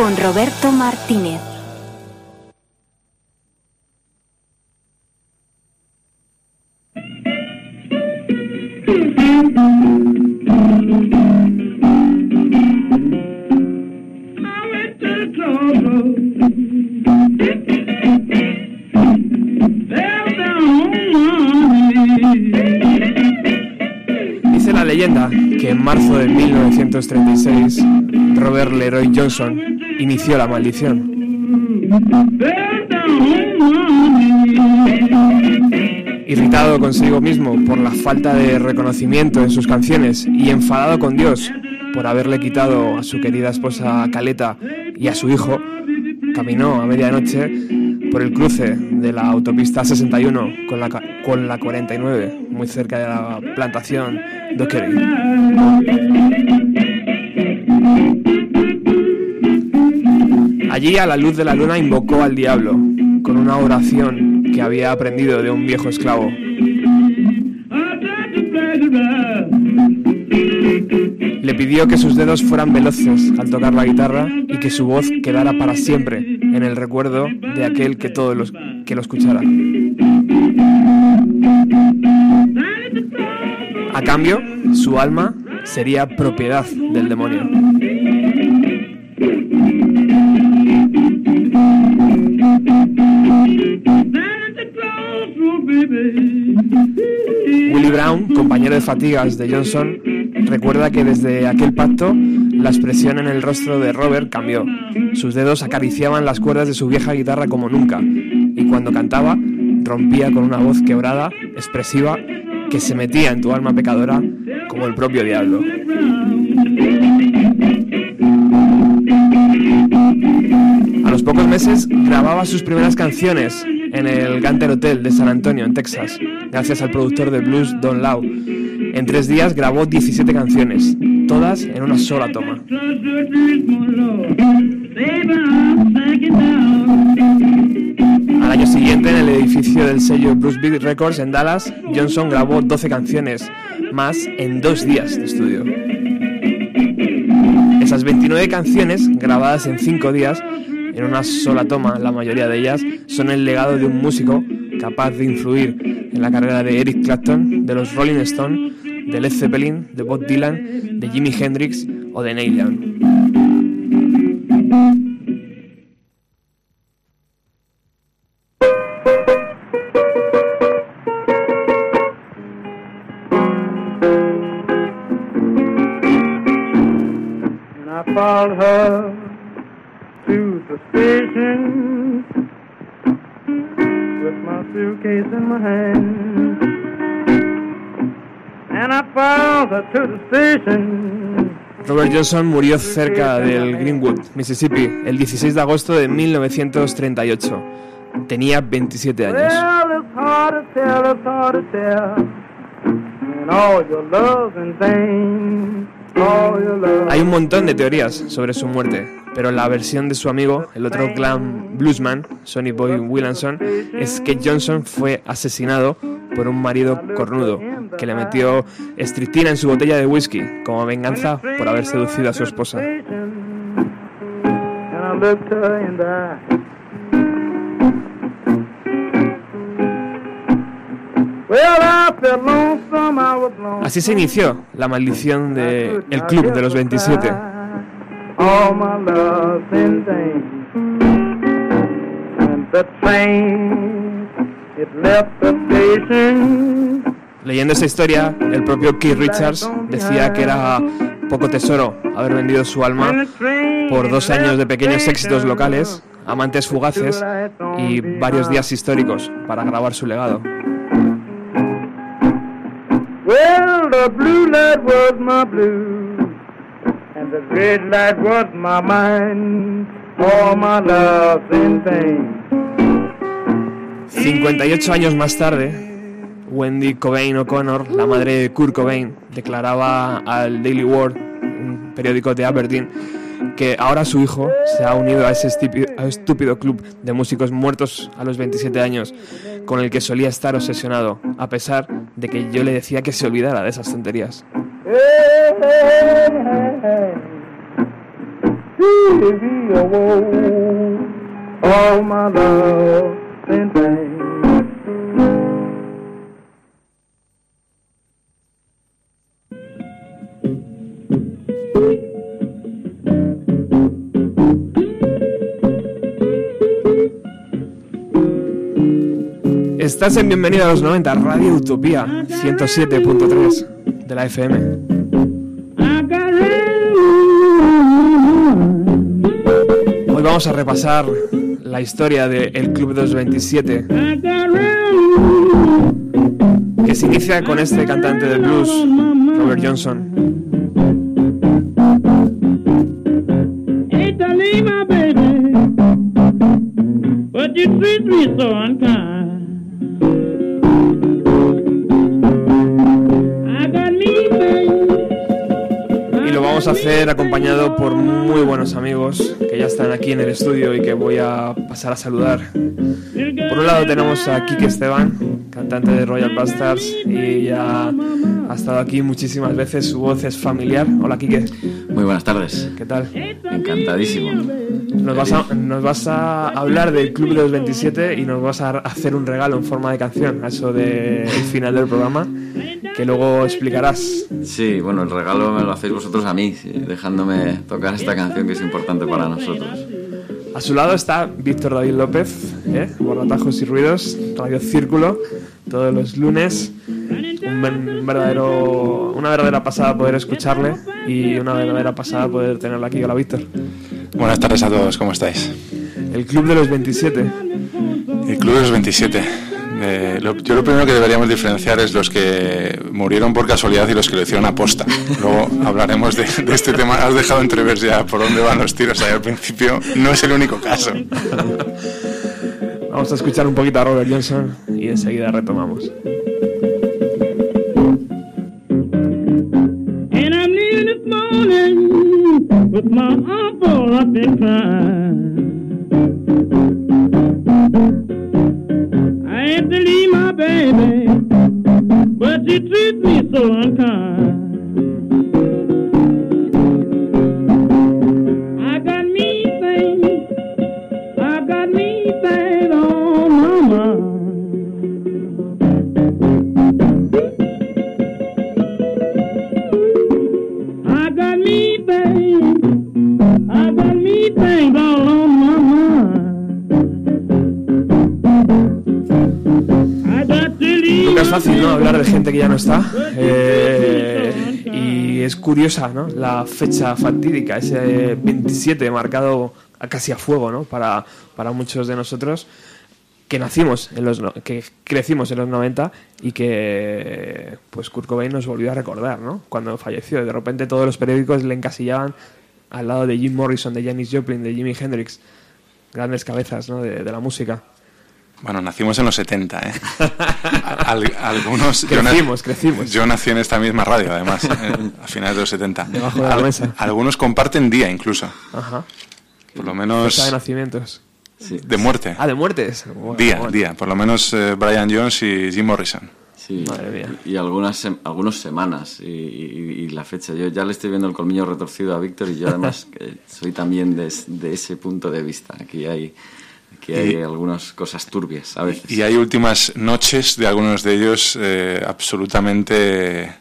con Roberto Martínez. Dice la leyenda que en marzo de 1936 Robert Leroy Johnson inició la maldición. Irritado consigo mismo por la falta de reconocimiento en sus canciones y enfadado con Dios por haberle quitado a su querida esposa Caleta y a su hijo, caminó a medianoche por el cruce de la autopista 61 con la, con la 49, muy cerca de la plantación Dockery. Allí, a la luz de la luna, invocó al diablo con una oración que había aprendido de un viejo esclavo. Le pidió que sus dedos fueran veloces al tocar la guitarra y que su voz quedara para siempre en el recuerdo de aquel que todo los, que lo escuchara. A cambio, su alma sería propiedad del demonio. Compañero de fatigas de Johnson, recuerda que desde aquel pacto la expresión en el rostro de Robert cambió. Sus dedos acariciaban las cuerdas de su vieja guitarra como nunca, y cuando cantaba rompía con una voz quebrada, expresiva, que se metía en tu alma pecadora como el propio diablo. A los pocos meses grababa sus primeras canciones en el Ganter Hotel de San Antonio, en Texas, gracias al productor de blues Don Lau. En tres días grabó 17 canciones, todas en una sola toma. Al año siguiente, en el edificio del sello Bruce Beat Records en Dallas, Johnson grabó 12 canciones más en dos días de estudio. Esas 29 canciones, grabadas en cinco días, en una sola toma, la mayoría de ellas, son el legado de un músico capaz de influir en la carrera de Eric Clapton, de los Rolling Stones, de Led Zeppelin, de Bob Dylan, de Jimi Hendrix o de Neil Young. Followed her to the station with my suitcase in my hand. Robert Johnson murió cerca del Greenwood, Mississippi, el 16 de agosto de 1938. Tenía 27 años. Hay un montón de teorías sobre su muerte, pero la versión de su amigo, el otro glam bluesman, Sonny Boy Williamson, es que Johnson fue asesinado por un marido cornudo que le metió estrictina en su botella de whisky como venganza por haber seducido a su esposa. Así se inició la maldición de el club de los 27. All my love's in vain. And the train, it left the station. Leyendo esa historia, el propio Keith Richards decía que era poco tesoro haber vendido su alma por dos años de pequeños éxitos locales, amantes fugaces y varios días históricos para grabar su legado. Well, the blue light was my blue, and the red light was my mind. My vain. 58 años más tarde, Wendy Cobain O'Connor, la madre de Kurt Cobain, declaraba al Daily World, un periódico de Aberdeen, que ahora su hijo se ha unido a ese estúpido club de músicos muertos a los 27 años con el que solía estar obsesionado, a pesar de que yo le decía que se olvidara de esas tonterías. Hey, hey, hey. Baby, oh, oh, all my love's in vain. Estás en Bienvenido a los 90, Radio Utopía 107.3 de la FM. Vamos a repasar la historia del Club de los 27, que se inicia con este cantante de blues, Robert Johnson. Y lo vamos a hacer acompañado por muy buenos amigos ya están aquí en el estudio y que voy a pasar a saludar. Por un lado tenemos a Kike Esteban, cantante de Royal Bastards y ya ha estado aquí muchísimas veces, su voz es familiar. Hola Kike, Muy buenas tardes. ¿qué tal? Encantadísimo. Nos vas, a, nos vas a hablar del Club de los 27 y nos vas a hacer un regalo en forma de canción, a eso del final del programa, que luego explicarás. Sí, bueno, el regalo me lo hacéis vosotros a mí, sí, dejándome tocar esta canción que es importante para nosotros. A su lado está Víctor David López, ¿eh? Borratajos y Ruidos, Radio Círculo, todos los lunes. Un ver- verdadero, una verdadera pasada poder escucharle y una verdadera pasada poder tenerlo aquí. Hola Víctor. Buenas tardes a todos, ¿cómo estáis? El Club de los 27. El Club de los 27. Eh, lo- yo lo primero que deberíamos diferenciar es los que murieron por casualidad y los que lo hicieron aposta. Luego hablaremos de, de este tema. Has dejado entrever ya por dónde van los tiros ahí al principio. No es el único caso. Vamos a escuchar un poquito a Robert Johnson y enseguida retomamos. And I'm this morning with my up in she treat me so curiosa, ¿no? La fecha fatídica, ese 27 marcado a casi a fuego, ¿no? Para, para muchos de nosotros que nacimos en los que crecimos en los 90 y que pues Kurt Cobain nos volvió a recordar, ¿no? Cuando falleció, de repente todos los periódicos le encasillaban al lado de Jim Morrison, de Janis Joplin, de Jimi Hendrix, grandes cabezas, ¿no? de la música. Bueno, nacimos en los 70, ¿eh? Al- algunos... yo na- Crecimos, crecimos. Yo nací en esta misma radio, además, eh, a finales de los 70. Debajo de la mesa. Algunos comparten día incluso. Ajá. Por lo menos Fecha de nacimientos. Sí, de muerte. Ah, de muertes. Bueno, Día, bueno. día. Por lo menos eh, Brian Jones y Jim Morrison. sí. Madre mía. y algunas sem- algunos semanas y, y- y la fecha. Yo ya le estoy viendo el colmillo retorcido a Víctor y yo además eh, soy también de, de ese punto de vista. Aquí hay, aquí hay Y- algunas cosas turbias a veces. Y hay últimas noches de algunos de ellos eh, absolutamente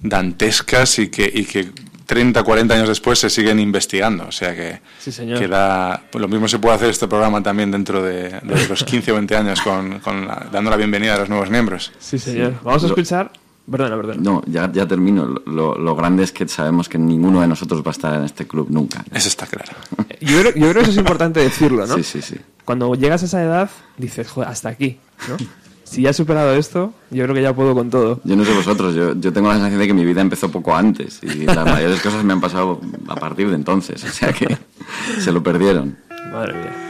dantescas y que, y que 30, 40 años después se siguen investigando. O sea que, Sí, señor. que da- pues lo mismo se puede hacer este programa también dentro de, de los 15 o 20 años, con, con la- dando la bienvenida a los nuevos miembros. Sí, señor. Vamos a Lo- escuchar. Perdona, perdona. No, ya, ya termino. Lo- Lo, grande es que sabemos que ninguno de nosotros va a estar en este club nunca. Eso está claro. Yo creo, yo creo que eso es importante decirlo, ¿no? Sí, sí, sí. Cuando llegas a esa edad, dices, joder, hasta aquí, ¿no? Si ya he superado esto, yo creo que ya puedo con todo. Yo no sé vosotros, yo, yo tengo la sensación de que mi vida empezó poco antes y las mayores cosas me han pasado a partir de entonces, o sea que se lo perdieron. Madre mía.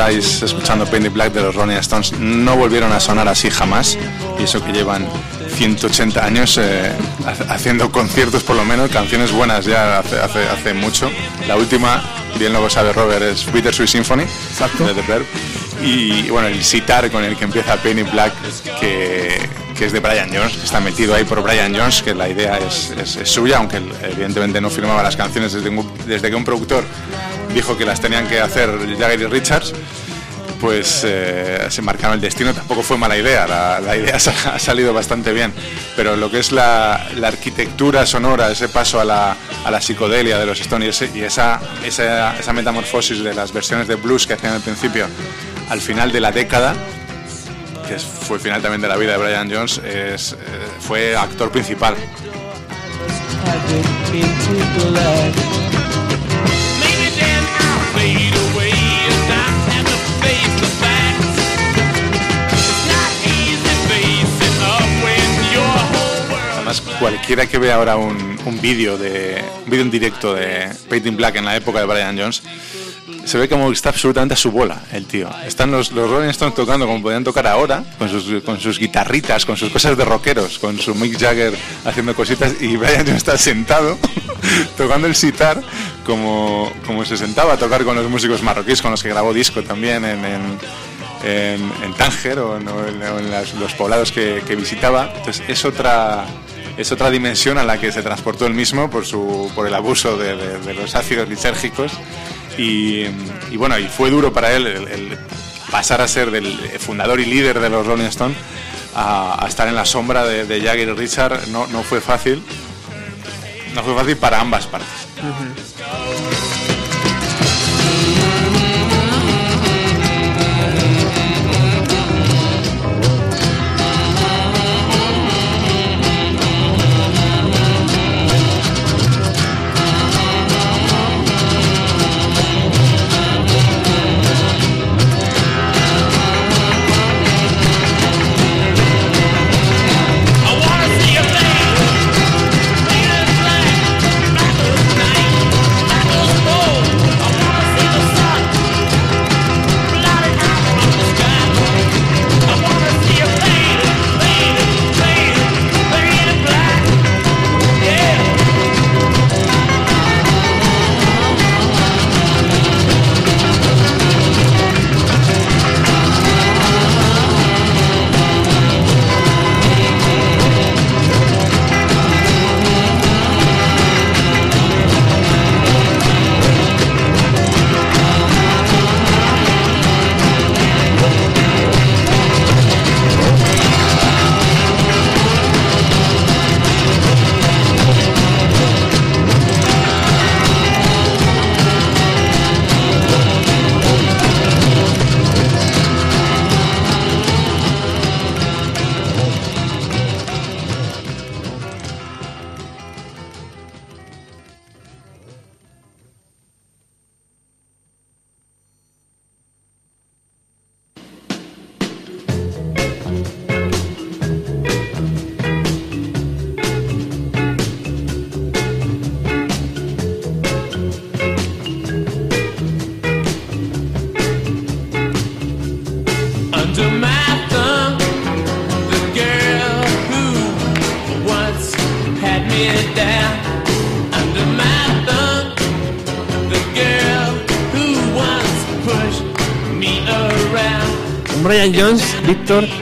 Estáis escuchando Painted Black de los Rolling Stones. No volvieron a sonar así jamás. Y eso que llevan 180 años eh, ha- haciendo conciertos, por lo menos, canciones buenas ya hace, hace, hace mucho. La última, bien lo sabe Robert, es Bittersweet Symphony Exacto. de The Verb. Y bueno, el sitar con el que empieza Painted Black, que, que es de Brian Jones, que está metido ahí por Brian Jones, que la idea es, es- es suya, aunque él, evidentemente no firmaba las canciones desde, un- desde que un productor dijo que las tenían que hacer Jagger y Richards, pues eh, se marcaron el destino. Tampoco fue mala idea, la, la idea ha salido bastante bien. Pero lo que es la, la arquitectura sonora, ese paso a la, a la psicodelia de los Stones y, ese- y esa, esa, esa metamorfosis de las versiones de blues que hacían al principio al final de la década, que fue el final también de la vida de Brian Jones, es, eh, fue actor principal. Cualquiera que vea ahora un, un vídeo de un vídeo en directo de Painting Black en la época de Brian Jones, se ve como está absolutamente a su bola el tío. Están los, los Rolling Stones tocando como podían tocar ahora, con sus, con sus guitarritas, con sus cosas de rockeros, con su Mick Jagger haciendo cositas, y Brian Jones está sentado tocando el sitar como, como se sentaba a tocar con los músicos marroquíes con los que grabó disco también en, en, en, Tánger o en, los poblados que, que visitaba. Entonces es otra es otra dimensión a la que se transportó él mismo por su por el abuso de, los ácidos lisérgicos. Y, bueno y fue duro para él pasar a ser del fundador y líder de los Rolling Stones a, estar en la sombra de, Jagger y Richard. No, no fue fácil. No fue fácil para ambas partes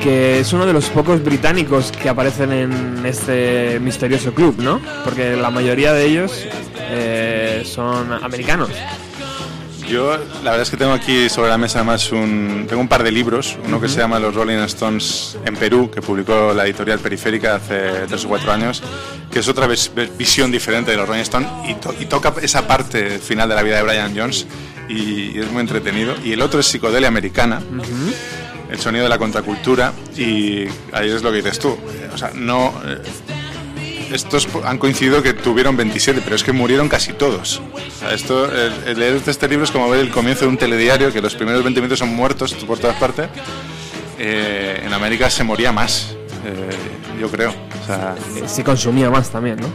que es uno de los pocos británicos que aparecen en este misterioso club, ¿no? Porque la mayoría de ellos eh, son americanos. Yo, la verdad es que tengo aquí sobre la mesa además un, tengo un par de libros, uno que se llama Los Rolling Stones en Perú, que publicó la editorial Periférica hace tres o cuatro años, que es otra ves- visión diferente de los Rolling Stones y, to- y toca esa parte final de la vida de Brian Jones y, y es muy entretenido. Y el otro es Psicodelia Americana, el sonido de la contracultura y ahí es lo que dices tú. O sea, no... eh, estos han coincidido que tuvieron 27, pero es que murieron casi todos. O sea, esto, el, el leer este libro es como ver el comienzo de un telediario, que los primeros 20 minutos son muertos por todas partes. Eh, en América se moría más, eh, yo creo. O sea, Eh, Se consumía más también, ¿no?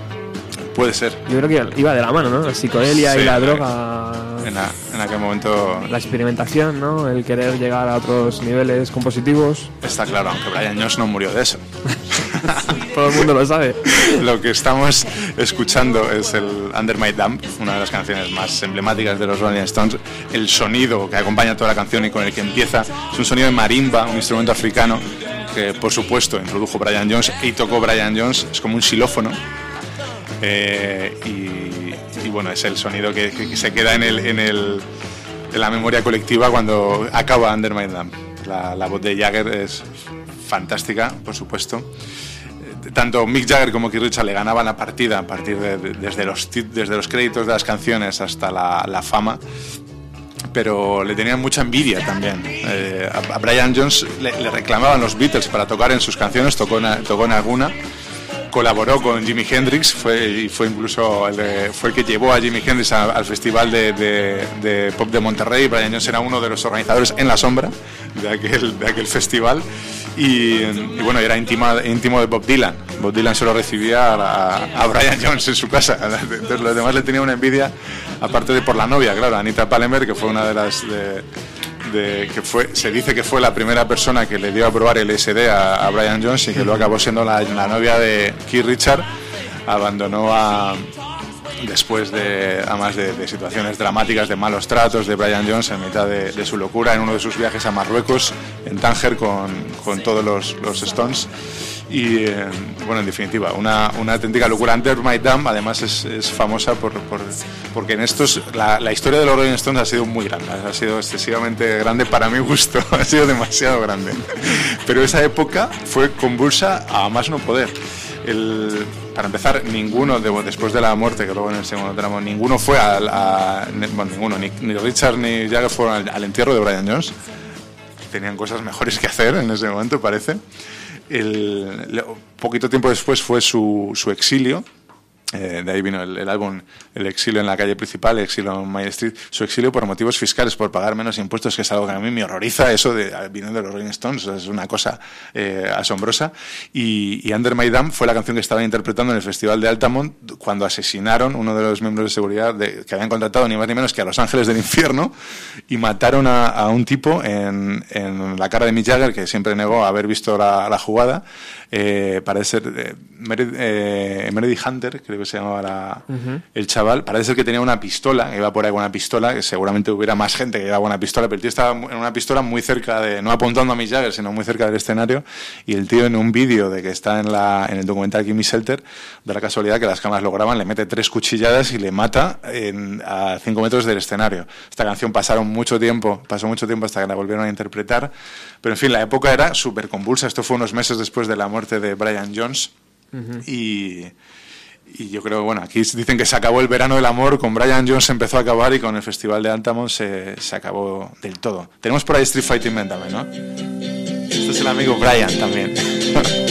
puede ser. Yo creo que iba de la mano, ¿no? La psicodelia Sí, y la droga, En, a- en aquel momento la experimentación, ¿no? El querer llegar a otros niveles compositivos. está claro, aunque Brian Jones no murió de eso. Todo el mundo lo sabe. Lo que estamos escuchando es el Under My Thumb, una de las canciones más emblemáticas de los Rolling Stones. El sonido que acompaña toda la canción y con el que empieza es un sonido de marimba, un instrumento africano que por supuesto introdujo Brian Jones y tocó Brian Jones, es como un xilófono. Eh, y bueno, es el sonido que, se queda en, el, en, el, en la memoria colectiva cuando acaba Under My Thumb. La, voz de Jagger es fantástica, por supuesto Eh, tanto Mick Jagger como Keith Richards le ganaban la partida a partir de, de- desde, los, desde los créditos de las canciones hasta la, la fama pero le tenían mucha envidia también. Eh, a, Brian Jones le, reclamaban los Beatles para tocar en sus canciones, tocó tocó en alguna, colaboró con Jimi Hendrix, fue, y fue incluso el, de- fue que llevó a Jimi Hendrix al Festival de, Pop de Monterrey. Brian Jones era uno de los organizadores en la sombra de aquel, de aquel festival. Y, bueno, era íntima- íntimo de Bob Dylan. Bob Dylan solo recibía a, a Brian Jones en su casa. Entonces los demás le tenían una envidia, aparte de por la novia, claro, Anita Palmer, que fue una de las... que fue, se dice que fue la primera persona que le dio a probar el SD a, a Brian Jones y que luego acabó siendo la, novia de Keith Richard. Abandonó después de, además de, de situaciones dramáticas, de malos tratos de Brian Jones en mitad de, su locura en uno de sus viajes a Marruecos, en Tánger, con, todos los Stones. Y eh, bueno, en definitiva, una, una auténtica locura. Under My Dam, además, es, es famosa por, por- porque en estos, la, la historia de los Rolling Stones ha sido muy grande, ha sido excesivamente grande para mi gusto, ha sido demasiado grande. Pero esa época fue convulsa a más no poder. El- para empezar, ninguno, de- después de la muerte, que luego en el segundo tramo, ninguno fue al, a, bueno, ninguno, ni, ni Richard ni Jagger fueron al, al entierro de Brian Jones. Tenían cosas mejores que hacer en ese momento, parece. El, poquito tiempo después fue su, su exilio. Eh, de ahí vino el, el álbum El exilio en la calle principal, El exilio en Main Street. Su exilio por motivos fiscales, por pagar menos impuestos, que es algo que a mí me horroriza, eso de viniendo de los Rolling Stones, es una cosa eh, asombrosa. Y, y Under My Dam fue la canción que estaba interpretando en el Festival de Altamont cuando asesinaron uno de los miembros de seguridad de- que habían contratado ni más ni menos que a los ángeles del infierno y mataron a, a un tipo en, en la cara de Mick Jagger, que siempre negó haber visto la, la jugada. Eh, parece ser eh, Meredith, eh, Meredith Hunter, creo que se llamaba la- el chaval. Parece ser que tenía una pistola, iba por ahí con una pistola, que seguramente hubiera más gente que llevaba una pistola, pero el tío estaba en una pistola muy cerca de, no apuntando a Mick Jagger, sino muy cerca del escenario. Y el tío en un vídeo de que está en, la, en el documental Gimme Shelter, de la casualidad que las cámaras lo graban, le mete tres cuchilladas y le mata en- a cinco metros del escenario. Esta canción pasaron mucho tiempo, pasó mucho tiempo hasta que la volvieron a interpretar. Pero en fin, la época era súper convulsa. Esto fue unos meses después de la muerte de Brian Jones. Y, y yo creo, bueno, aquí dicen que se acabó el verano del amor, con Brian Jones empezó a acabar y con el Festival de Altamont se, se acabó del todo. Tenemos por ahí Street Fighting Man también, ¿no? Este es el amigo Brian también.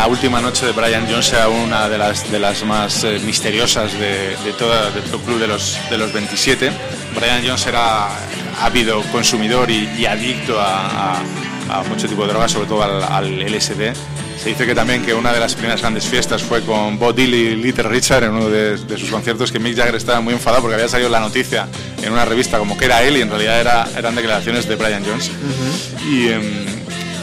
la última noche de Brian Jones sea una de las, de las más eh, misteriosas de, de todo el club de los, de los 27. Brian Jones era ávido consumidor y, y adicto a, a- a mucho tipo de drogas, sobre todo al, al LSD. Se dice que también que una de las primeras grandes fiestas fue con Bob Dylan y Little Richard en uno de, de sus conciertos, que Mick Jagger estaba muy enfadado porque había salido la noticia en una revista como que era él y en realidad era, eran declaraciones de Brian Jones. Y, em, y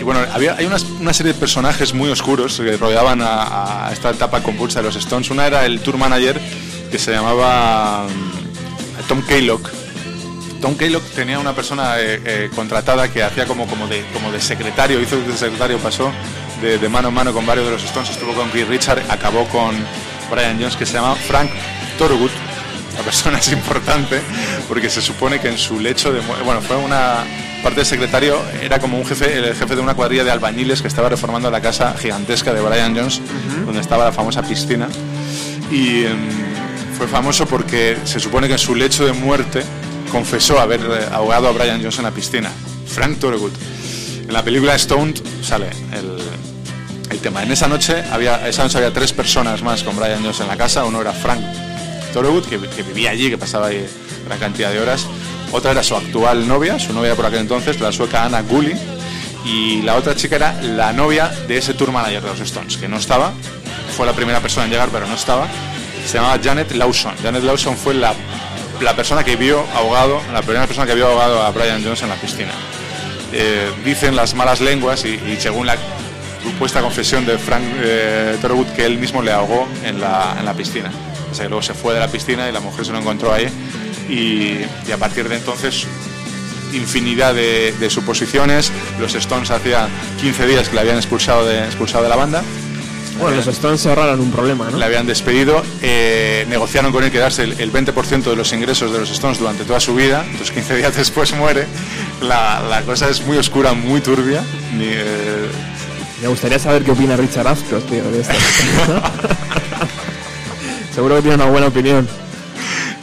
bueno, había, hay una, una serie de personajes muy oscuros que rodeaban a, esta etapa convulsa de los Stones. Una era el tour manager que se llamaba mm, Tom Kaylock. Tom Kaylock tenía una persona eh, eh, contratada que hacía como, como, de, como de secretario, hizo de secretario, pasó de, mano en mano con varios de los Stones, estuvo con Keith Richard, acabó con Brian Jones, que se llama Frank Thorogood. La persona es importante porque se supone que en su lecho de muerte, bueno, fue una parte del secretario, era como un jefe, el jefe de una cuadrilla de albañiles que estaba reformando la casa gigantesca de Brian Jones, donde estaba la famosa piscina. Y em, fue famoso porque se supone que en su lecho de muerte confesó haber eh, ahogado a Brian Jones en la piscina. Frank Thorogood. En la película Stoned sale el, el tema. En esa noche había, esa noche había tres personas más con Brian Jones en la casa. Uno era Frank Thorogood, que, que vivía allí, que pasaba ahí gran cantidad de horas. Otra era su actual novia, su novia por aquel entonces, la sueca Anna Gully. Y la otra chica era la novia de ese tour manager de los Stones, que no estaba. Fue la primera persona en llegar, pero no estaba. Se llamaba Janet Lawson. Janet Lawson fue la, la persona que vio ahogado, la primera persona que vio ahogado a Brian Jones en la piscina. Eh, dicen las malas lenguas y, según la supuesta confesión de Frank eh, que él mismo le ahogó en la, en la piscina. O sea, que luego se fue de la piscina y la mujer se lo encontró ahí y, y a partir de entonces infinidad de, de suposiciones. Los Stones hacía 15 días que le habían expulsado de, expulsado de la banda. Bueno, los Stones se ahorraron un problema, ¿no? Le habían despedido, eh, negociaron con él quedarse el, el 20% de los ingresos de los Stones durante toda su vida, entonces 15 días después muere. La, la cosa es muy oscura, muy turbia. Ni, eh, Me gustaría saber qué opina Richard Ashcroft, tío, de esto. Seguro que tiene una buena opinión.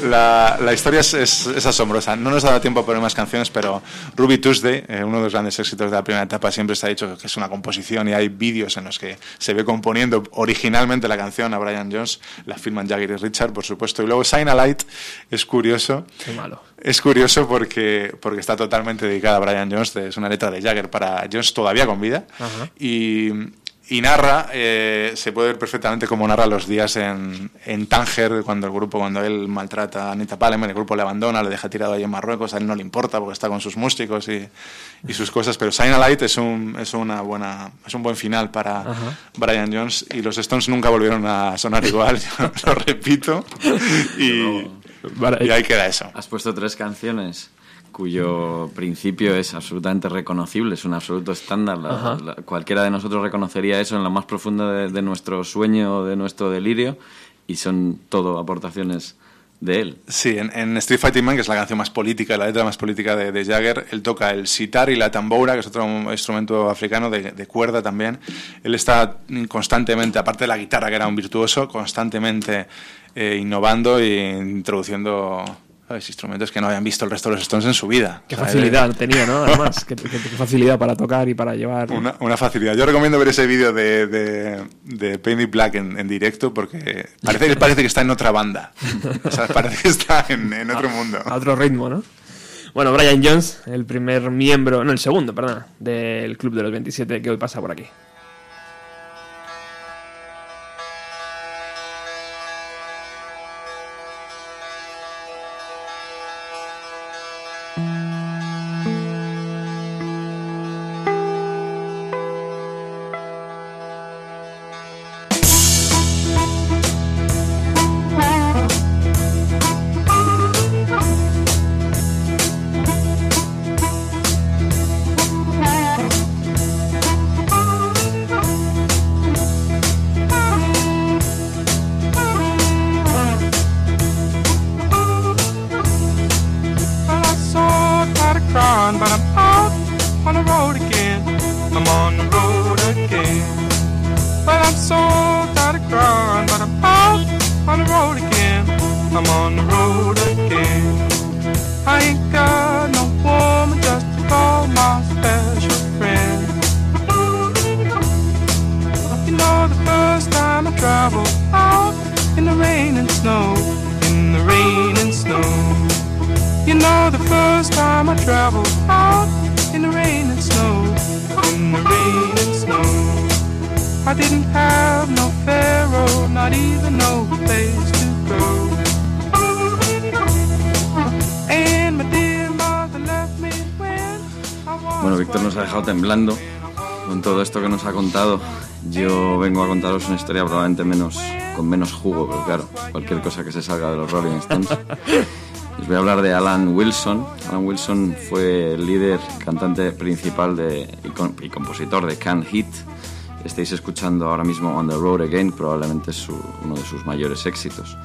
La, la historia es, es- es asombrosa. No nos ha dado tiempo a poner más canciones, pero Ruby Tuesday, eh, uno de los grandes éxitos de la primera etapa, siempre se ha dicho que es una composición y hay vídeos en los que se ve componiendo originalmente la canción a Brian Jones, la firman Jagger y Richard, por supuesto. Y luego Shine a Light es curioso. Qué malo. Es curioso porque, porque está totalmente dedicada a Brian Jones, es una letra de Jagger para Jones todavía con vida. Ajá. Y, y narra, eh, se puede ver perfectamente cómo narra los días en, en Tánger, cuando el grupo, cuando él maltrata a Anita Palmer, el grupo le abandona, le deja tirado ahí en Marruecos, a él no le importa porque está con sus músicos y, y sus cosas, pero Shine a Light es un, es una buena, es un buen final para Ajá. Brian Jones y los Stones nunca volvieron a sonar igual, yo lo repito, y, y ahí queda eso. Has puesto tres canciones cuyo principio es absolutamente reconocible, es un absoluto estándar. La- Ajá. la- cualquiera de nosotros reconocería eso en lo más profundo de, de nuestro sueño o de nuestro delirio y son todo aportaciones de él. Sí, en, en Street Fighting Man, que es la canción más política, la letra más política de, de Jagger, él toca el sitar y la tamboura, que es otro instrumento africano de, de cuerda también. Él está constantemente, aparte de la guitarra, que era un virtuoso, constantemente eh, innovando e introduciendo ¿sabes? instrumentos que no habían visto el resto de los Stones en su vida. Qué sea, facilidad tenía, ¿no? Además, qué, qué- qué facilidad para tocar y para llevar. Una, una facilidad. Yo recomiendo ver ese vídeo de, de, It Black en, en directo porque parece que, parece que está en otra banda. O sea, parece que está en, en otro mundo. A otro ritmo, ¿no? Bueno, Brian Jones, el primer miembro, no, el segundo, perdón, del Club de los 27 que hoy pasa por aquí. Probablemente menos, con menos jugo, pero claro, cualquier cosa que se salga de los Rolling Stones. Os voy a hablar de Alan Wilson. Alan Wilson fue el líder, cantante principal de, y, con- y compositor de Can't Hit. Estáis escuchando ahora mismo On the Road Again, probablemente es su- uno de sus mayores éxitos.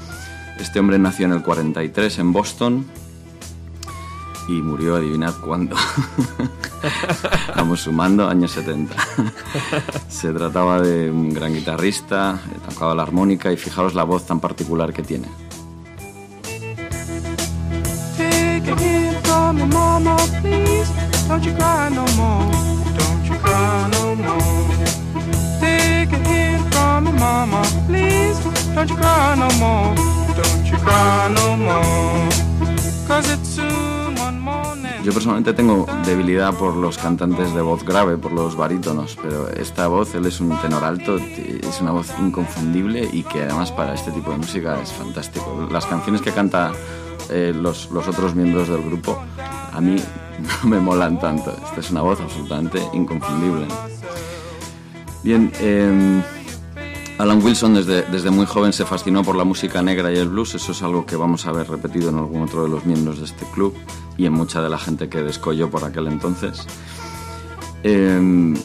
Este hombre nació en el 43 en Boston y murió, adivinad cuándo. Vamos sumando, años 70. Se trataba de un gran guitarrista, eh, tocaba la armónica y fijaos la voz tan particular que tiene. Don't you cry no more. Don't you cry no more. Cause it's soon. Yo personalmente tengo debilidad por los cantantes de voz grave, por los barítonos, pero esta voz, él es un tenor alto, es una voz inconfundible y que además para este tipo de música es fantástico. Las canciones que canta eh, los, los otros miembros del grupo a mí no me molan tanto. Esta es una voz absolutamente inconfundible. Bien, eh, Alan Wilson desde, desde muy joven se fascinó por la música negra y el blues, eso es algo que vamos a ver repetido en algún otro de los miembros de este club y en mucha de la gente que descolló por aquel entonces. Eh,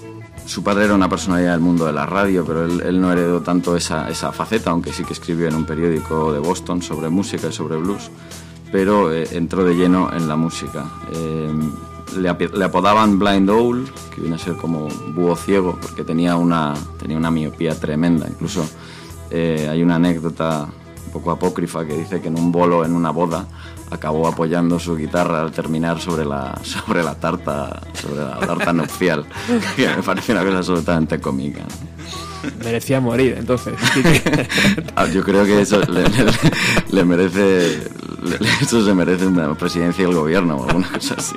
su padre era una personalidad del mundo de la radio, pero él, no heredó tanto esa, esa faceta, aunque sí que escribió en un periódico de Boston sobre música y sobre blues, pero eh, entró de lleno en la música. Eh, le, api- le apodaban Blind Owl, que viene a ser como búho ciego, porque tenía una, tenía una miopía tremenda. Incluso eh, hay una anécdota un poco apócrifa que dice que en un bolo, en una boda, acabó apoyando su guitarra al terminar sobre la, sobre la tarta, sobre la tarta nupcial, que me parece una cosa absolutamente cómica. Merecía morir, entonces. Ah, Yo creo que eso le, le- le merece, le- eso se merece una presidencia del gobierno o alguna cosa así.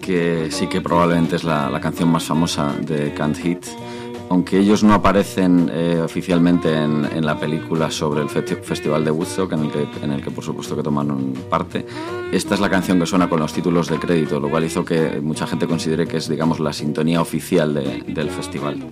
Que sí que probablemente es la, canción más famosa de Can't Hit, aunque ellos no aparecen eh, oficialmente en, la película sobre el festi- Festival de Woodstock, en el, que, por supuesto que tomaron parte. Esta es la canción que suena con los títulos de crédito, lo cual hizo que mucha gente considere que es, digamos, la sintonía oficial de- del festival.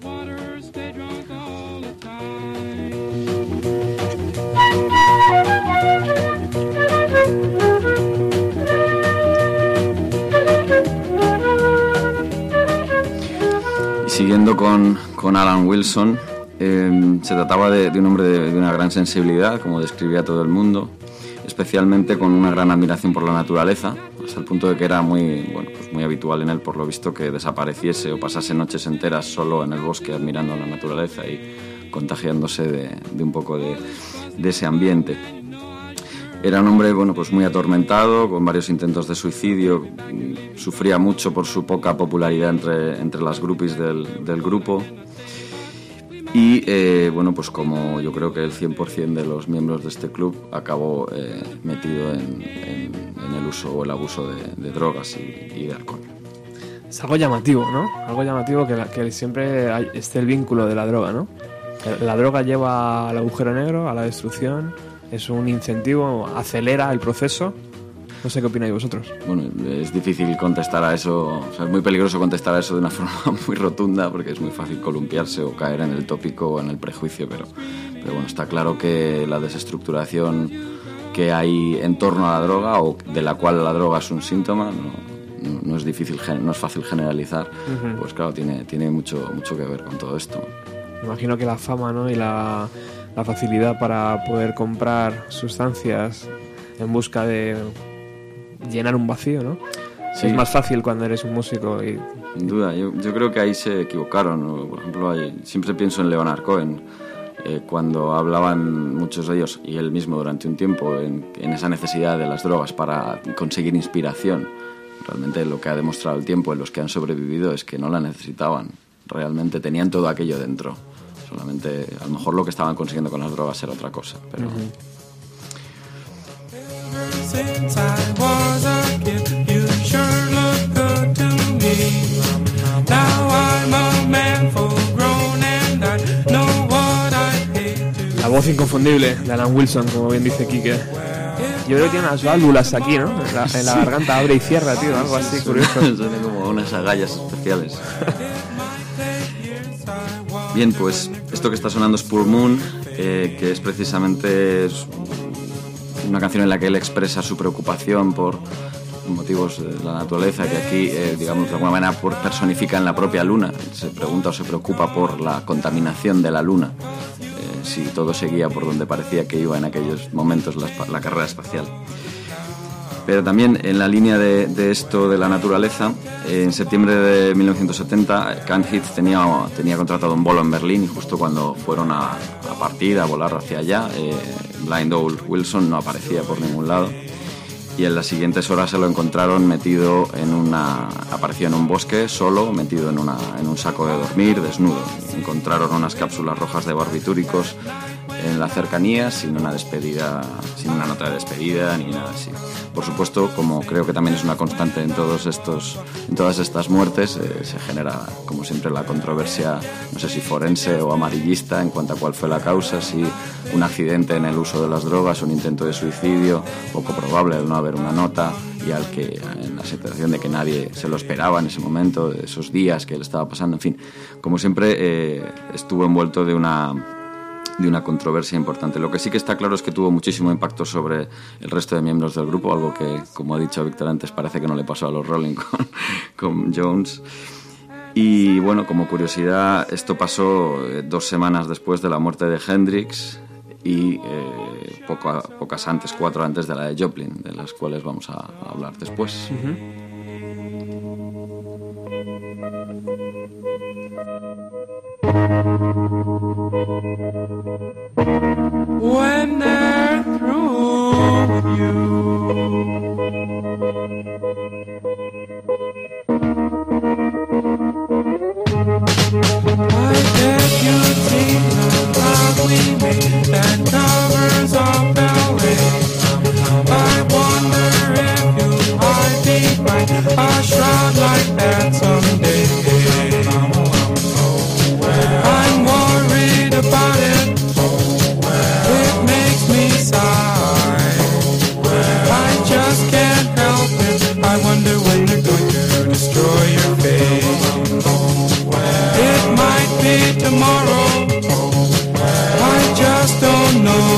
Siguiendo con, con Alan Wilson, eh, se trataba de, un hombre de, una gran sensibilidad, como describía todo el mundo, especialmente con una gran admiración por la naturaleza, hasta el punto de que era muy, bueno, pues muy habitual en él, por lo visto, que desapareciese o pasase noches enteras solo en el bosque admirando la naturaleza y contagiándose de, un poco de ese ambiente. Era un hombre bueno, pues muy atormentado, con varios intentos de suicidio, sufría mucho por su poca popularidad entre, entre las groupies del, del grupo. Y eh, bueno, pues como yo creo que el 100% de los miembros de este club acabó eh, metido en, en- en el uso o el abuso de, de drogas y, y de alcohol. Es algo llamativo, ¿no? Algo llamativo que, la- que siempre hay- esté el vínculo de la droga, ¿no? La droga lleva al agujero negro, a la destrucción, es un incentivo, acelera el proceso. No sé qué opináis vosotros. Bueno, es difícil contestar a eso, o sea, es muy peligroso contestar a eso de una forma muy rotunda porque es muy fácil columpiarse o caer en el tópico o en el prejuicio, pero, pero bueno, está claro que la desestructuración que hay en torno a la droga o de la cual la droga es un síntoma, no, no- es difícil, no es fácil generalizar, Ujú. pues claro, tiene, tiene mucho, mucho que ver con todo esto. Imagino que la fama ¿no? y la, la facilidad para poder comprar sustancias en busca de llenar un vacío, ¿no? Sí. Es más fácil cuando eres un músico y Sin duda, yo, yo creo que ahí se equivocaron. ¿no? Por ejemplo, hay- siempre pienso en Leonard Cohen, eh, cuando hablaban muchos de ellos, y él mismo durante un tiempo, en, en esa necesidad de las drogas para conseguir inspiración. Realmente lo que ha demostrado el tiempo en los que han sobrevivido es que no la necesitaban. Realmente tenían todo aquello dentro. Solamente, a lo mejor lo que estaban consiguiendo con las drogas era otra cosa. Pero hate to. la voz inconfundible de Alan Wilson, como bien dice Kike. Yo creo que tiene unas válvulas aquí, ¿no? En la, en la garganta abre y cierra, tío, algo así curioso. Son como unas agallas especiales. Bien, pues esto que está sonando es Poor Moon, eh, que es precisamente una canción en la que él expresa su preocupación por motivos de la naturaleza, que aquí, eh, digamos, de alguna manera personifica en la propia luna. Se pregunta o se preocupa por la contaminación de la luna, eh, si todo seguía por donde parecía que iba en aquellos momentos la carrera espacial. Pero también en la línea de, esto de la naturaleza, eh, en septiembre de 1970, Kant Heath tenía, tenía contratado un vuelo en Berlín y justo cuando fueron a, partir, a volar hacia allá, eh, Blind Owl Wilson no aparecía por ningún lado. Y en las siguientes horas se lo encontraron metido en una. apareció en un bosque, solo, metido en, una, en un saco de dormir, desnudo. Encontraron unas cápsulas rojas de barbitúricos en la cercanía, sin una despedida, sin una nota de despedida ni nada así. Por supuesto, como creo que también es una constante en todos estos, en todas estas muertes, eh, se genera, como siempre, la controversia, no sé si forense o amarillista en cuanto a cuál fue la causa, si un accidente en el uso de las drogas, un intento de suicidio, poco probable al no haber una nota y al que en la situación de que nadie se lo esperaba en ese momento, esos días que él estaba pasando, en fin, como siempre eh, estuvo envuelto de una de una controversia importante. Lo que sí que está claro es que tuvo muchísimo impacto sobre el resto de miembros del grupo, algo que, como ha dicho Víctor antes, parece que no le pasó a los Rolling con, Jones. Y bueno, como curiosidad, esto pasó eh, dos semanas después de la muerte de Hendrix y eh, poco- pocas antes, cuatro antes de la de Joplin, de las cuales vamos a, hablar después. A shroud like that someday. Tomorrow. I just don't know.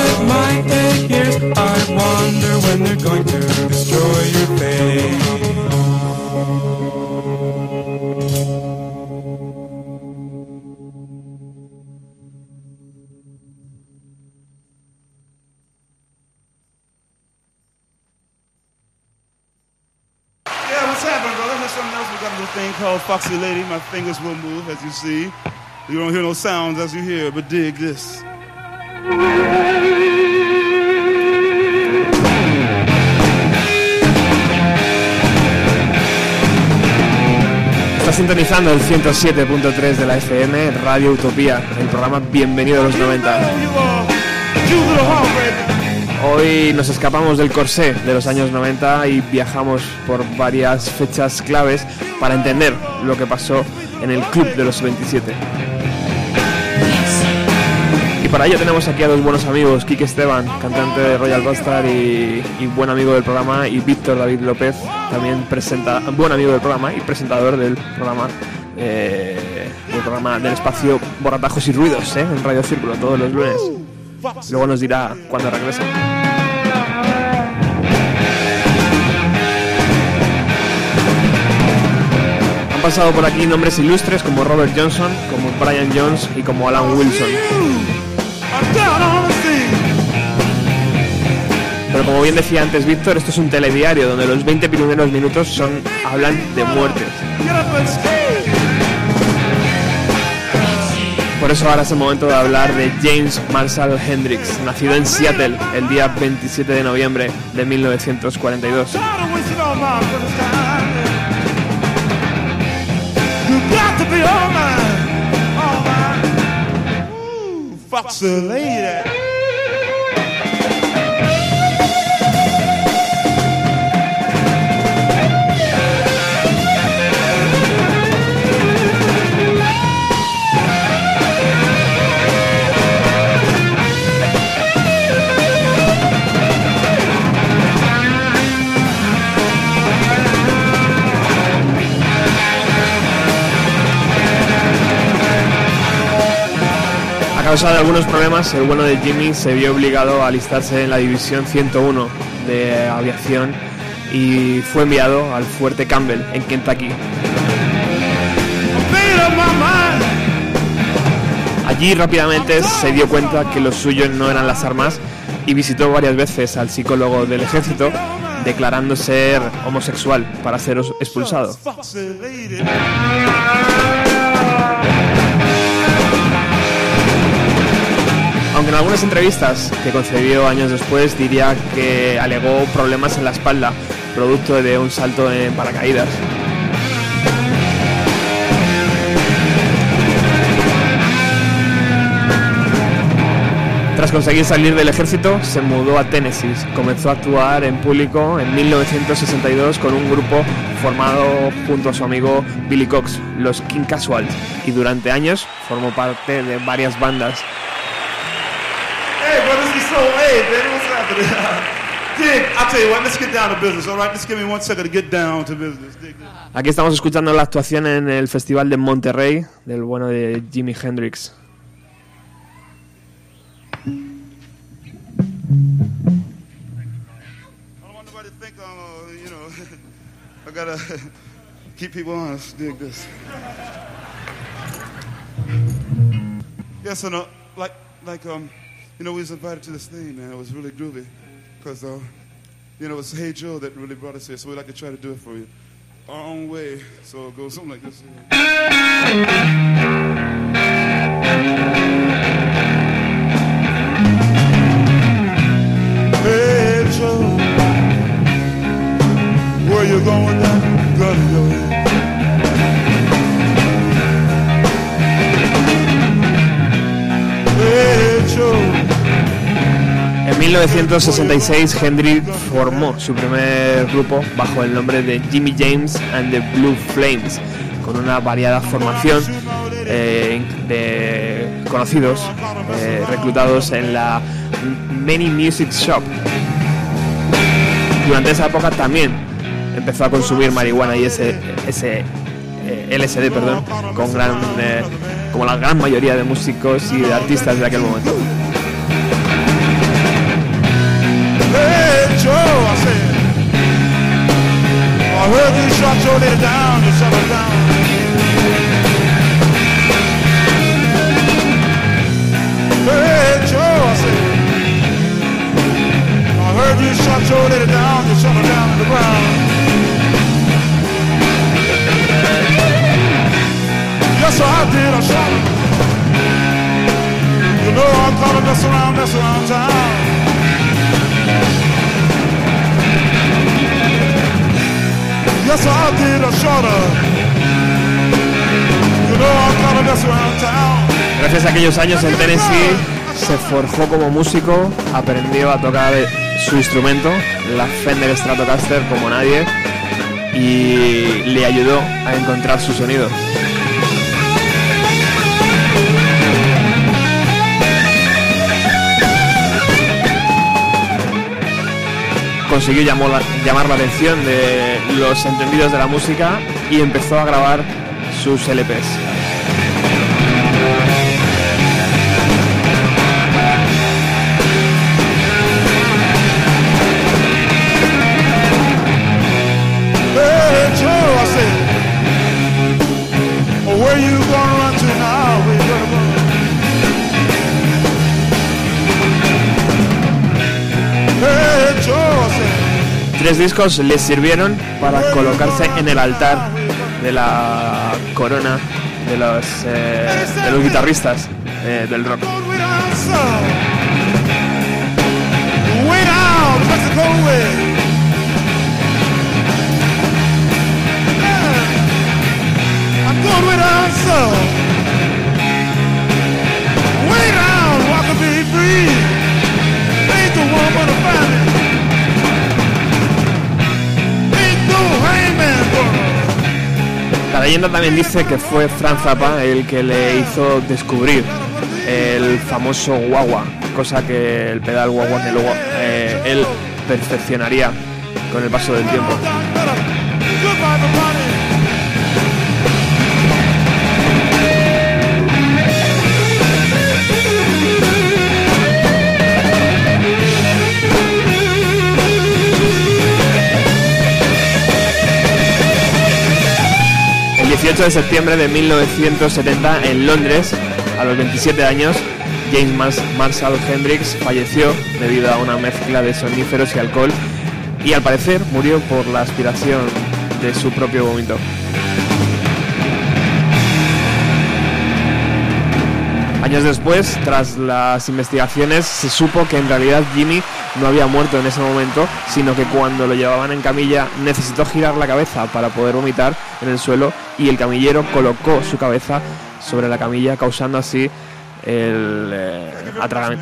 It might take years. I wonder when they're going to destroy your face. Foxy Lady. My fingers will move, as you see. You don't hear no sounds as you hear, but dig this. Está sintonizando el 107.3 de la FM, Radio Utopía, el programa Bienvenido a los 90. Hoy nos escapamos del corsé de los años 90 y viajamos por varias fechas claves para entender lo que pasó en el Club de los 27. Y para ello tenemos aquí a dos buenos amigos, Kike Esteban, cantante de Royal Bastard y, buen amigo del programa, y Víctor David López, también presenta, buen amigo del programa y presentador del programa, eh, del programa del espacio Borratajos y Ruidos, eh, en Radio Círculo, todos los lunes. Luego nos dirá cuando regrese. Han pasado por aquí nombres ilustres como Robert Johnson, como Brian Jones y como Alan Wilson. Pero como bien decía antes Víctor, esto es un telediario donde los 20 primeros minutos son hablan de muertes. Por eso ahora es el momento de hablar de James Marshall Hendrix, nacido en Seattle el día 27 de noviembre de 1942. You causa de algunos problemas, el bueno de Jimmy se vio obligado a alistarse en la División 101 de aviación y fue enviado al Fuerte Campbell en Kentucky. Allí rápidamente se dio cuenta que lo suyo no eran las armas y visitó varias veces al psicólogo del ejército declarando ser homosexual para ser expulsado. Algunas entrevistas que concedió años después diría que alegó problemas en la espalda, producto de un salto en paracaídas. Tras conseguir salir del ejército, se mudó a Tennessee. Comenzó a actuar en público en 1962 con un grupo formado junto a su amigo Billy Cox, los King Casuals, y durante años formó parte de varias bandas hey, baby, what's happening? Dig, I'll tell you what, let's get down to business, all right? Just give me one second to get down to business. Dig this. Aquí estamos escuchando la actuación en el Festival de Monterrey del bueno de Jimi Hendrix. Gotta keep people honest. Dig this. Yes, and uh, like, like, um, you know, we was invited to this thing, man. It was really groovy, cause, uh, you know, it was Hey Joe that really brought us here, so we like to try to do it for you, our own way. So it goes something like this. 1966 Hendrix formó su primer grupo bajo el nombre de Jimmy James and the Blue Flames, con una variada formación eh, de conocidos eh, reclutados en la Many Music Shop. Durante esa época también empezó a consumir marihuana y ese, eh, LSD, perdón, con gran, como la gran mayoría de músicos y de artistas de aquel momento. I heard you shot your lady down, you shut her down. Hey, Joe, I said. I heard you shot your lady down, you shut her down to the ground. Yes, I did, I shot her. You know I'm coming, mess around, mess around town. Yes, I did I shot her. You know I caught her mess around town. Gracias a aquellos años en Tennessee se forjó como músico, aprendió a tocar su instrumento, la Fender Stratocaster como nadie, y le ayudó a encontrar su sonido. Consiguió llamar la atención de los entendidos de la música y empezó a grabar sus LPs. Tres discos les sirvieron para colocarse en el altar de la corona de los, eh, de los guitarristas eh, del rock. La leyenda también dice que fue Franz Zappa el que le hizo descubrir el famoso guagua, cosa que el pedal guagua que luego eh, él perfeccionaría con el paso del tiempo. 18 de septiembre de 1970 en Londres, a los 27 años, James Marshall Hendrix falleció debido a una mezcla de soníferos y alcohol y al parecer murió por la aspiración de su propio vómito. Años después, tras las investigaciones, se supo que en realidad Jimmy no había muerto en ese momento, sino que cuando lo llevaban en camilla necesitó girar la cabeza para poder vomitar en el suelo y el camillero colocó su cabeza sobre la camilla, causando así el eh, atragan-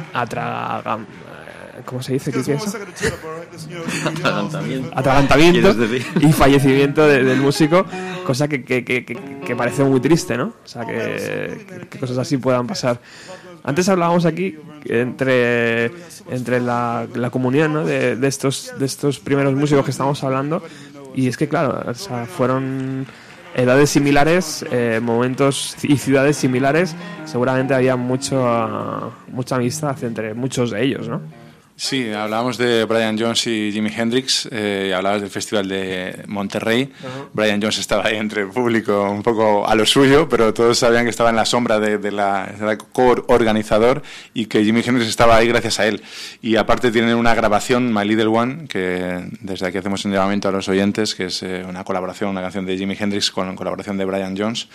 eh, ¿cómo se dice? ¿Qué es eso? Atragantamiento. atragantamiento y fallecimiento de- del músico, cosa que, que- que- que- parece muy triste, ¿no? O sea, que, cosas así puedan pasar. Antes hablábamos aquí entre, entre la, la comunión ¿no? de, de estos, de estos primeros músicos que estamos hablando, y es que, claro, o sea, fueron edades similares, eh, momentos y ciudades similares, seguramente había mucho, mucha amistad entre muchos de ellos, ¿no? Sí, hablábamos de Brian Jones y Jimi Hendrix, eh, hablabas del Festival de Monterrey. Brian Jones estaba ahí entre el público un poco a lo suyo, pero todos sabían que estaba en la sombra de, de la, de la co-organizador y que Jimi Hendrix estaba ahí gracias a él. Y aparte tienen una grabación, My Little One, que desde aquí hacemos un llamamiento a los oyentes, que es eh, una colaboración, una canción de Jimi Hendrix con colaboración de Brian Jones.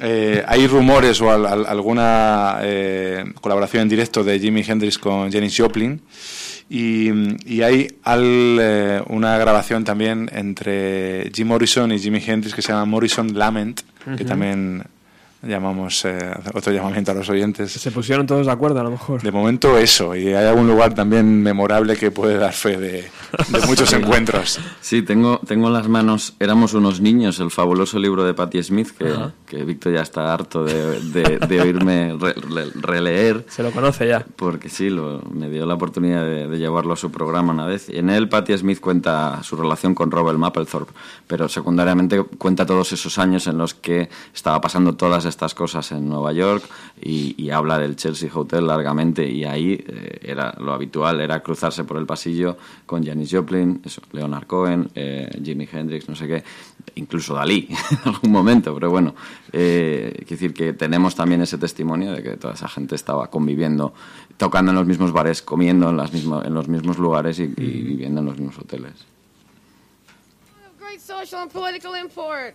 Eh, hay rumores o al- al- alguna eh, colaboración en directo de Jimi Hendrix con Janis Joplin y, y hay al, eh, una grabación también entre Jim Morrison y Jimi Hendrix que se llama Morrison Lament, que también llamamos eh, otro llamamiento a los oyentes. Se pusieron todos de acuerdo, a lo mejor. De momento eso, y hay algún lugar también memorable que puede dar fe de, de muchos encuentros. Sí, tengo, tengo en las manos Éramos unos niños, el fabuloso libro de Patti Smith, que, Ajá. que Víctor ya está harto de, de- de oírme re- re- releer. Se lo conoce ya. Porque sí, lo- me dio la oportunidad de, de llevarlo a su programa una vez. Y en él Patti Smith cuenta su relación con Robert Mapplethorpe, pero secundariamente cuenta todos esos años en los que estaba pasando todas estas cosas en Nueva York y, y habla del Chelsea Hotel largamente y ahí eh, era lo habitual, era cruzarse por el pasillo con Janis Joplin, eso, Leonard Cohen, eh, Jimi Hendrix, no sé qué, incluso Dalí en algún momento, pero bueno, eh, quiero decir que tenemos también ese testimonio de que toda esa gente estaba conviviendo, tocando en los mismos bares, comiendo en, las mismo- en los mismos lugares y, y viviendo en los mismos hoteles. Great social and political import.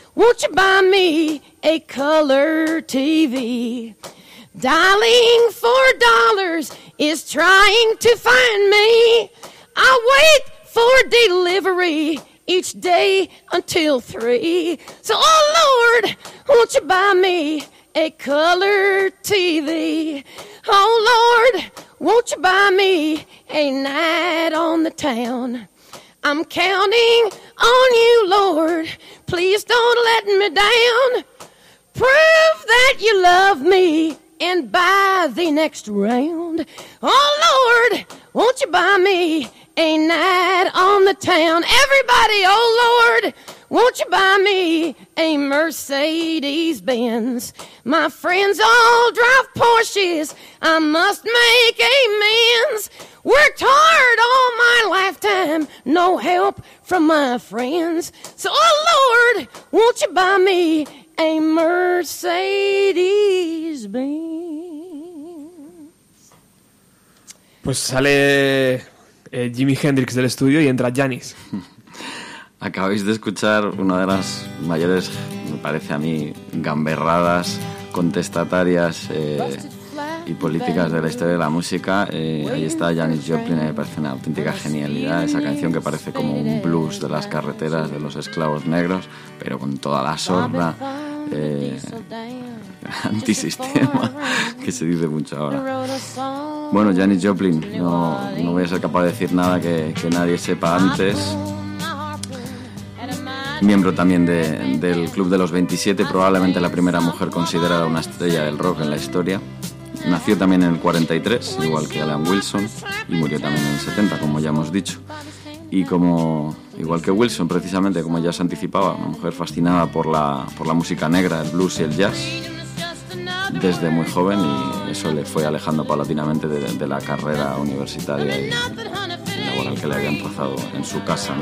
won't you buy me a color TV? Dialing for dollars is trying to find me. I wait for delivery each day until three. So, oh Lord, won't you buy me a color TV? Oh Lord, won't you buy me a night on the town? I'm counting on you, Lord. Please don't let me down. Prove that you love me and buy the next round. Oh Lord, won't you buy me a night on the town? Everybody, oh Lord, won't you buy me a Mercedes Benz? My friends all drive Porsches. I must make amends. Worked hard all my lifetime, no help from my friends. So, oh Lord, won't you buy me a Mercedes Benz? Pues sale eh, Jimi Hendrix del estudio y entra Janis. Acabáis de escuchar una de las mayores, me parece a mí, gamberradas contestatarias eh, y políticas de la historia de la música. Eh, ahí está Janis Joplin, me parece una auténtica genialidad. Esa canción que parece como un blues de las carreteras de los esclavos negros, pero con toda la sorna. eh, antisistema que se dice mucho ahora. Bueno, Janis Joplin, no, no voy a ser capaz de decir nada que, nadie sepa antes. Miembro también de- del Club de los 27, probablemente la primera mujer considerada una estrella del rock en la historia. Nació también en el 43, igual que Alan Wilson, y murió también en el 70, como ya hemos dicho. Y como, igual que Wilson, precisamente, como ya se anticipaba, una mujer fascinada por la, por la música negra, el blues y el jazz, desde muy joven, y eso le fue alejando paulatinamente de, la carrera universitaria y, laboral que le habían trazado en su casa.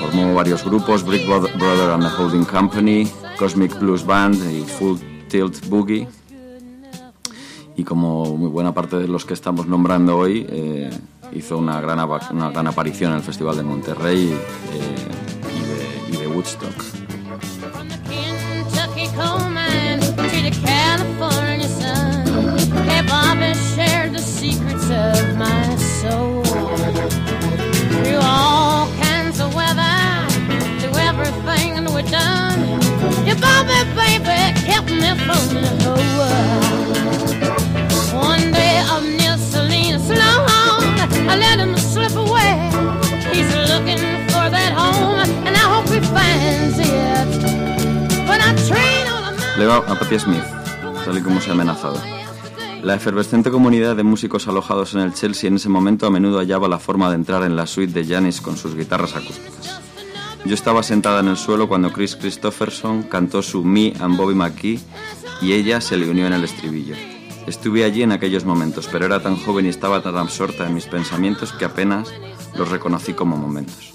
Formó varios grupos, Brick Bro- Brother and the Holding Company, Cosmic Blues Band y Full Tilt Boogie. Y como muy buena parte de los que estamos nombrando hoy, eh, hizo una gran, una gran aparición en el Festival de Monterrey eh, y, de, Woodstock. Done. Your Bobby, baby, kept me from the whole. Let him a Patti Smith, tal como se ha amenazado. La efervescente comunidad de músicos alojados en el Chelsea en ese momento a menudo hallaba la forma de entrar en la suite de Janis con sus guitarras acústicas. Yo estaba sentada en el suelo cuando Chris Christopherson cantó su Me and Bobby McKee y ella se le unió en el estribillo. Estuve allí en aquellos momentos, pero era tan joven y estaba tan absorta en mis pensamientos que apenas los reconocí como momentos.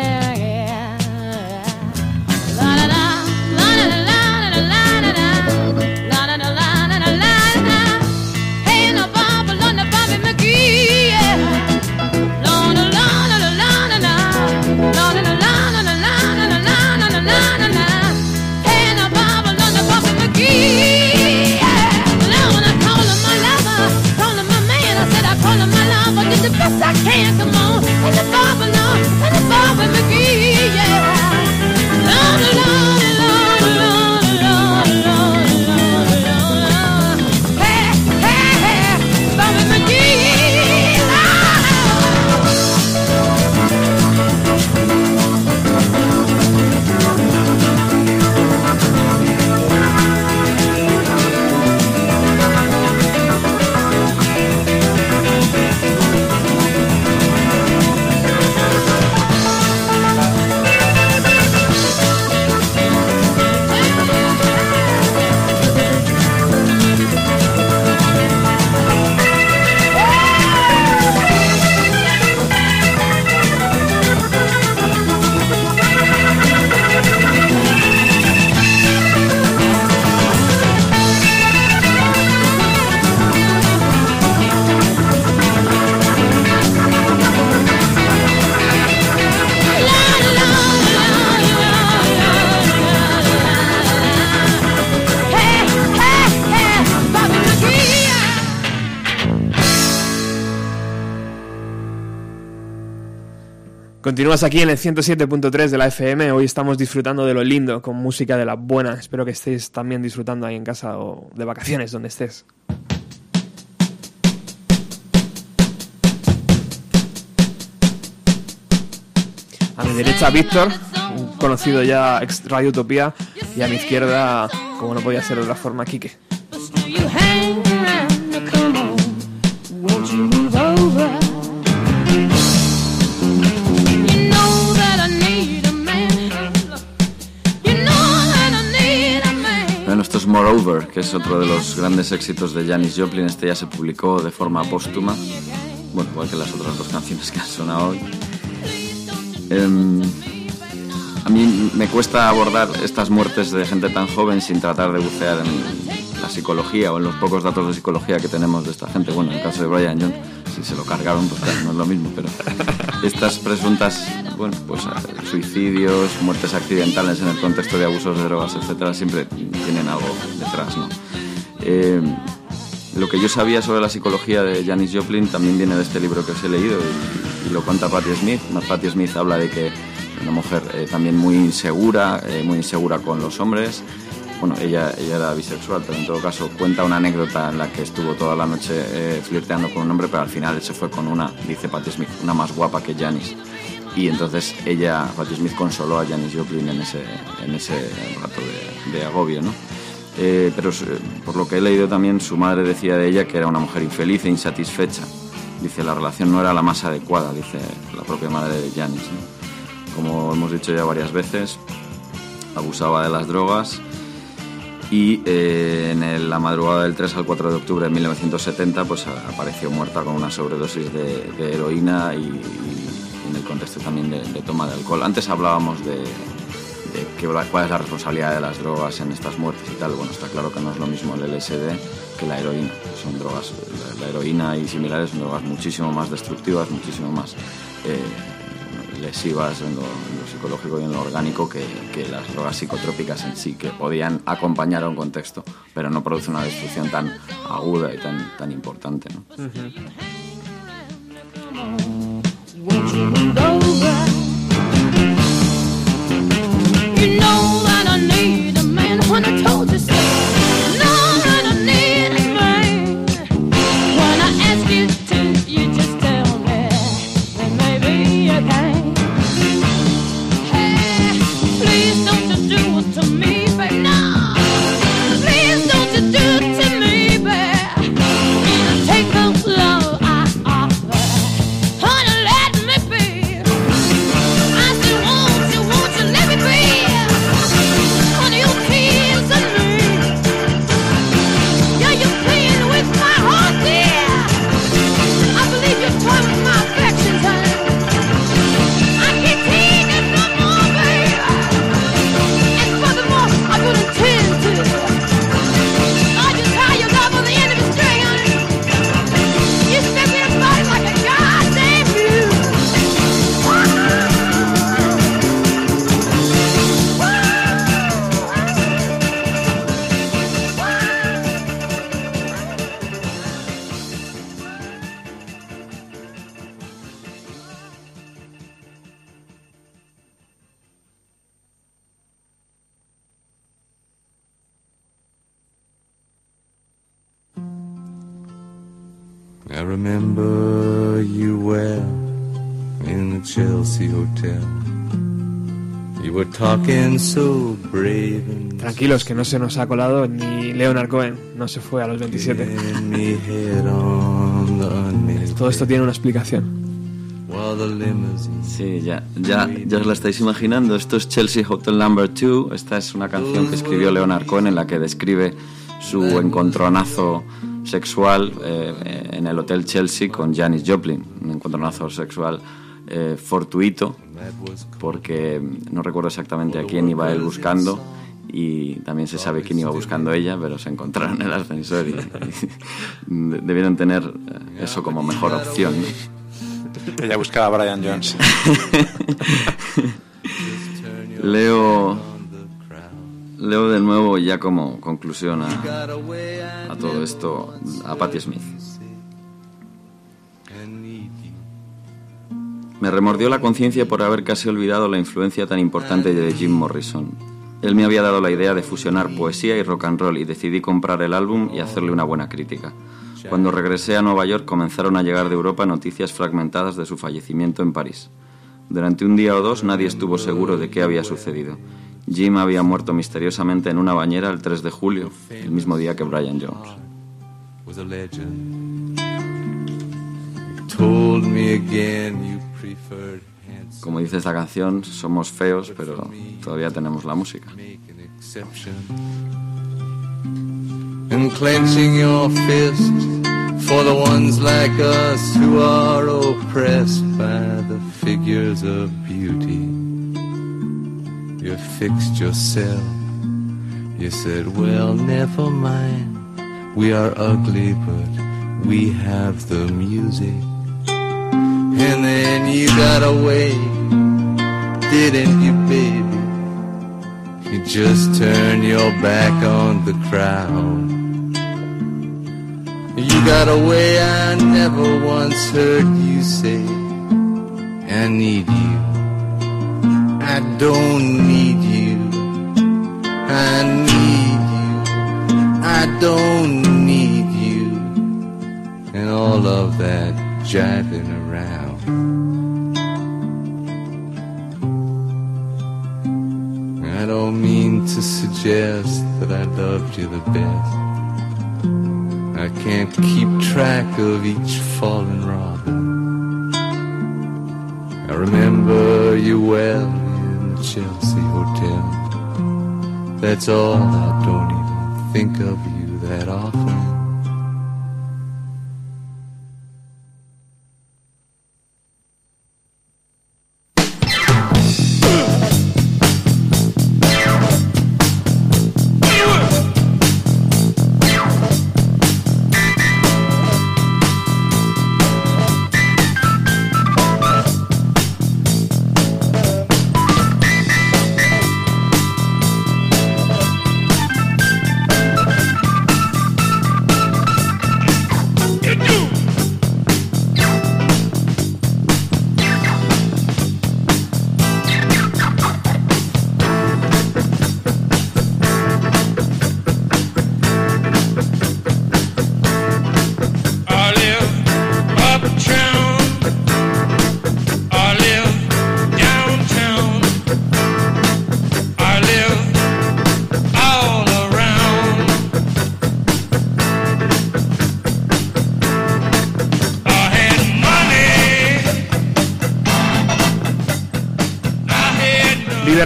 Continúas aquí en el 107.3 de la FM. Hoy estamos disfrutando de lo lindo con música de la buena. Espero que estéis también disfrutando ahí en casa o de vacaciones, donde estés. A mi derecha, Víctor, conocido ya ex Radio Utopía. Y a mi izquierda, como no podía ser de otra forma, Quique. Moreover, que es otro de los grandes éxitos de Janis Joplin. Este ya se publicó de forma póstuma. Bueno, igual que las otras dos canciones que han sonado hoy. Em, a mí me cuesta abordar estas muertes de gente tan joven sin tratar de bucear en la psicología o en los pocos datos de psicología que tenemos de esta gente. Bueno, en el caso de Brian Jones, si se lo cargaron, pues claro, no es lo mismo, pero estas presuntas, bueno, pues suicidios, muertes accidentales en el contexto de abusos de drogas, etcétera, siempre tienen algo detrás, ¿no? Eh, lo que yo sabía sobre la psicología de Janis Joplin también viene de este libro que os he leído y, y lo cuenta Patti Smith. Patti Smith habla de que una mujer eh, también muy insegura, eh, muy insegura con los hombres. Bueno, ella, ella era bisexual, pero en todo caso cuenta una anécdota en la que estuvo toda la noche eh, flirteando con un hombre, pero al final se fue con una, dice Patti Smith, una más guapa que Janis. Y entonces ella, Patti Smith, consoló a Janis Joplin en ese, en ese rato de, de agobio, ¿no? Eh, pero por lo que he leído también, su madre decía de ella que era una mujer infeliz e insatisfecha. Dice, la relación no era la más adecuada, dice la propia madre de Janis. ¿no? Como hemos dicho ya varias veces, abusaba de las drogas y eh, en la madrugada del 3 al 4 de octubre de 1970 pues apareció muerta con una sobredosis de, heroína y, en el contexto también de, toma de alcohol. Antes hablábamos de, de cuál es la responsabilidad de las drogas en estas muertes y tal. Bueno, está claro que no es lo mismo el LSD que la heroína. Son drogas, la, la heroína y similares son drogas muchísimo más destructivas, muchísimo más eh, lesivas en lo, psicológico y en lo orgánico que, que las drogas psicotrópicas en sí, que podían acompañar a un contexto, pero no produce una destrucción tan aguda y tan, tan importante. Tranquilos, que no se nos ha colado ni Leonard Cohen, no se fue a los 27. me head on the unnamed Todo esto tiene una explicación. Sí, ya, ya, ya os la estáis imaginando. Esto es Chelsea Hotel Number 2. Esta es una canción que escribió Leonard Cohen en la que describe su encontronazo sexual eh, en el Hotel Chelsea con Janis Joplin. Un encontronazo sexual eh, fortuito, porque no recuerdo exactamente a quién iba él buscando. Y también se sabe quién iba buscando ella, pero se encontraron en el ascensor y, y debieron tener eh, eso como mejor opción. ¿no? Ella buscaba a Brian Jones. Leo, leo de nuevo ya como conclusión a, a todo esto a Patti Smith. Me remordió la conciencia por haber casi olvidado la influencia tan importante de Jim Morrison. Él me había dado la idea de fusionar poesía y rock and roll y decidí comprar el álbum y hacerle una buena crítica. Cuando regresé a Nueva York comenzaron a llegar de Europa noticias fragmentadas de su fallecimiento en París. Durante un día o dos nadie estuvo seguro de qué había sucedido. Jim había muerto misteriosamente en una bañera el 3 de julio, el mismo día que Brian Jones. Told me again you preferred Como dice esta canción, somos feos, pero todavía tenemos la música. And clenching your fist for the ones like us who are oppressed by the figures of beauty. You fixed yourself. You said, well, never mind. We are ugly, but we have the music. And then you got away, didn't you, baby? You just turn your back on the crowd. You got away, I never once heard you say, I need you. I don't need you. I need you. I don't need you. And all of that jiving around. I don't mean to suggest that I loved you the best. I can't keep track of each fallen robin. I remember you well in the Chelsea Hotel. That's all, I don't even think of you that often.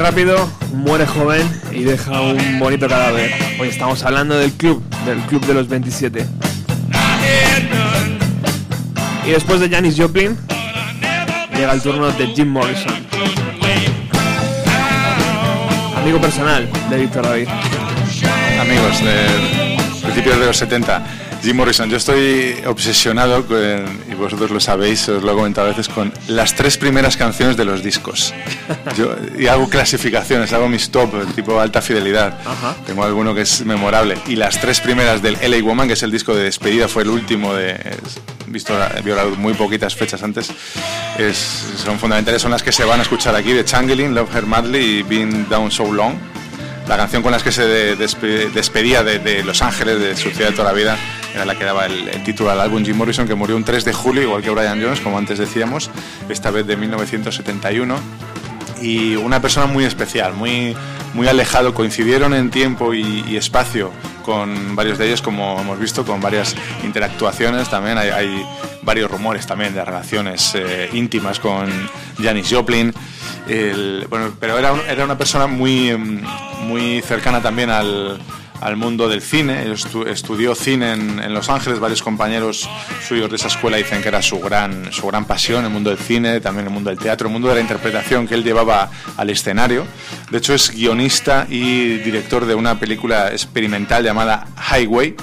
Rápido, muere joven y deja un bonito cadáver. Hoy estamos hablando del club, del club de los 27. Y después de Janis Joplin, llega el turno de Jim Morrison. Amigo personal de Víctor David. Amigos de principios de los 70, Jim Morrison, yo estoy obsesionado, con, y vosotros lo sabéis, os lo he comentado a veces, con las tres primeras canciones de los discos. Yo, y hago clasificaciones, hago mis top, tipo alta fidelidad. Tengo alguno que es memorable. Y las tres primeras del LA Woman, que es el disco de despedida, fue el último de... visto vio la muy poquitas fechas antes, es- son fundamentales, son las que se van a escuchar aquí, de Changeling, Love Her Madly y Been Down So Long la canción con la que se de- despe- despedía de, de Los Ángeles, de su ciudad de toda la vida, era la que daba el, título al álbum Jim Morrison, que murió un 3 de julio, igual que Brian Jones, como antes decíamos, esta vez de 1971. Y una persona muy especial, muy, muy alejado, coincidieron en tiempo y, y espacio con varios de ellos, como hemos visto, con varias interactuaciones también. Hay, hay varios rumores también de relaciones eh, íntimas con Janis Joplin. El- bueno, pero era, era una persona muy, muy cercana también al, al mundo del cine. Estu- estudió cine en, Los Ángeles. Varios compañeros suyos de esa escuela dicen que era su gran, su gran pasión, el mundo del cine, también el mundo del teatro, el mundo de la interpretación que él llevaba al escenario. De hecho, es guionista y director de una película experimental llamada Highway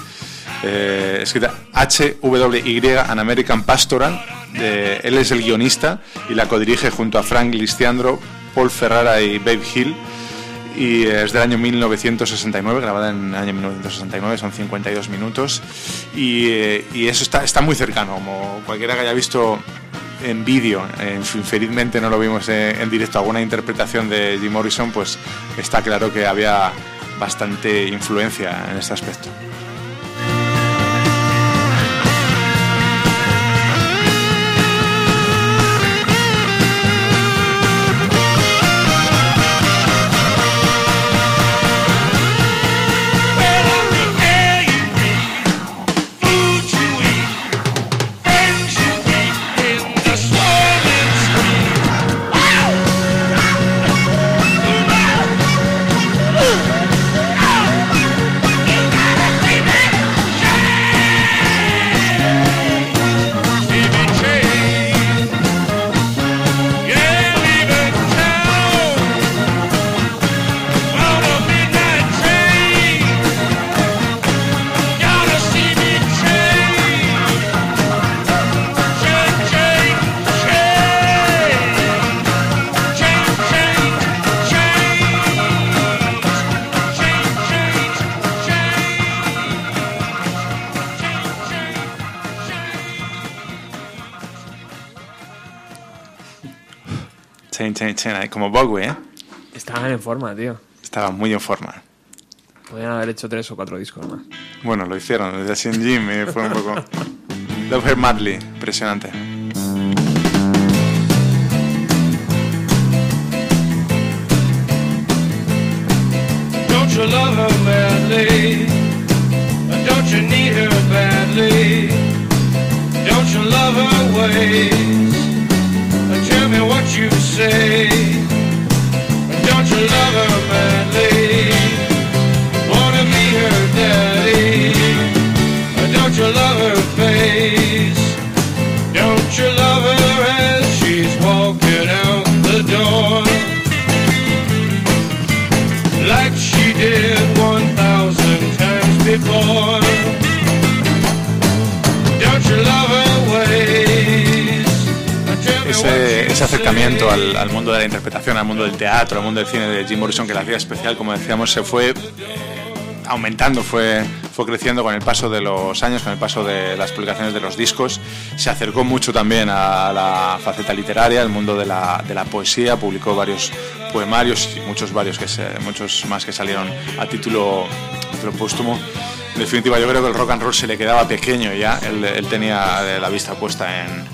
eh, escrita H-W-Y, An American Pastoral. él es el guionista y la codirige junto a Frank Listiandro, Paul Ferrara y Babe Hill. Y es del año 1969, grabada en el año 1969, son 52 minutos. Y, eh, y eso está, está muy cercano, como cualquiera que haya visto en vídeo, infelizmente no lo vimos eh, en directo, alguna interpretación de Jim Morrison, pues está claro que había bastante influencia en este aspecto. Como Bowie, ¿eh? Estaban en forma, tío. Estaban muy en forma. Podrían haber hecho tres o cuatro discos más. Bueno, lo hicieron, desde en Jim y fue un poco... Love Her Madly, impresionante. Don't you love her madly? Don't you need her badly? Don't you love her ways? Me what you say. Don't you love her madly? Wanna be her daddy? Don't you love her face? Don't you love her as she's walking out the door? like she did 1,000 times before. Ese, acercamiento al, mundo de la interpretación, al mundo del teatro, al mundo del cine de Jim Morrison que le hacía especial, como decíamos, se fue eh, aumentando, fue, fue creciendo con el paso de los años, con el paso de las publicaciones de los discos. Se acercó mucho también a la faceta literaria, al mundo de la, de la poesía, publicó varios poemarios y muchos, varios que se- muchos más que salieron a título, a póstumo. En definitiva, yo creo que el rock and roll se le quedaba pequeño ya, él, él tenía eh, la vista puesta en,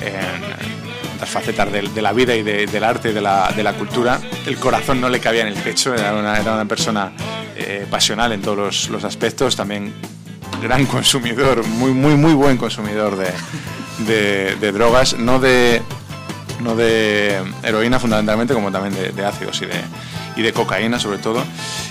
en las facetas del- de, la vida y de- del arte y de la, de cultura. El corazón no le cabía en el pecho, era una, persona eh, pasional en todos los, los aspectos, también gran consumidor, muy, muy, muy buen consumidor de, de- de drogas, no de, no de heroína fundamentalmente, como también de, de ácidos y de, y de cocaína sobre todo.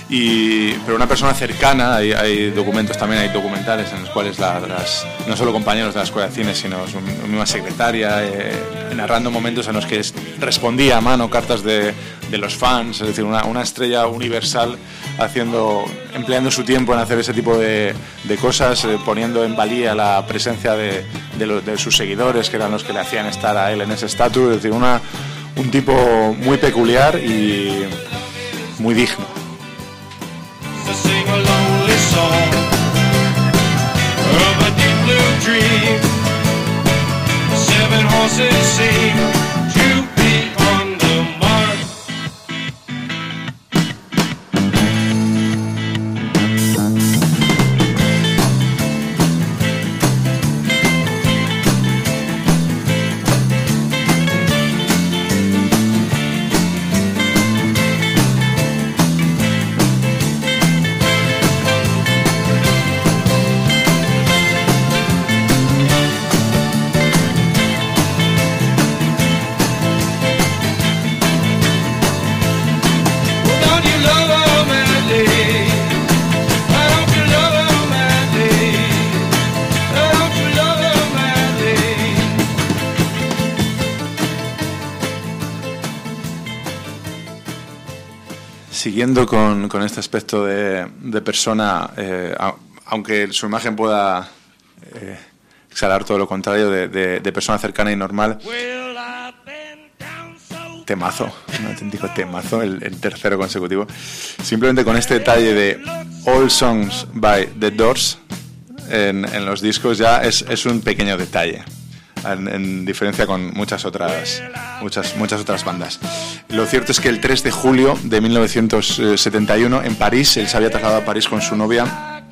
Y, pero una persona cercana, hay, documentos también, hay documentales en los cuales la- las, no solo compañeros de la escuela de cine, sino su misma secretaria, eh, narrando momentos en los que es- respondía a mano cartas de, de los fans, es decir, una, una estrella universal haciendo, empleando su tiempo en hacer ese tipo de, de cosas, eh, poniendo en valía la presencia de, de sus seguidores, que eran los que le hacían estar a él en ese estatus, es decir, una, un tipo muy peculiar y muy digno. sing horses seem Siguiendo con, este aspecto de, persona, eh, aunque su imagen pueda eh, exhalar todo lo contrario, de, persona cercana y normal, temazo, un auténtico temazo, el, tercero consecutivo. Simplemente con este detalle de All Songs by The Doors en, los discos ya es un pequeño detalle. En, en diferencia con muchas otras, muchas, muchas otras bandas. Lo cierto es que el 3 de julio de 1971 en París, él se había trasladado a París con su novia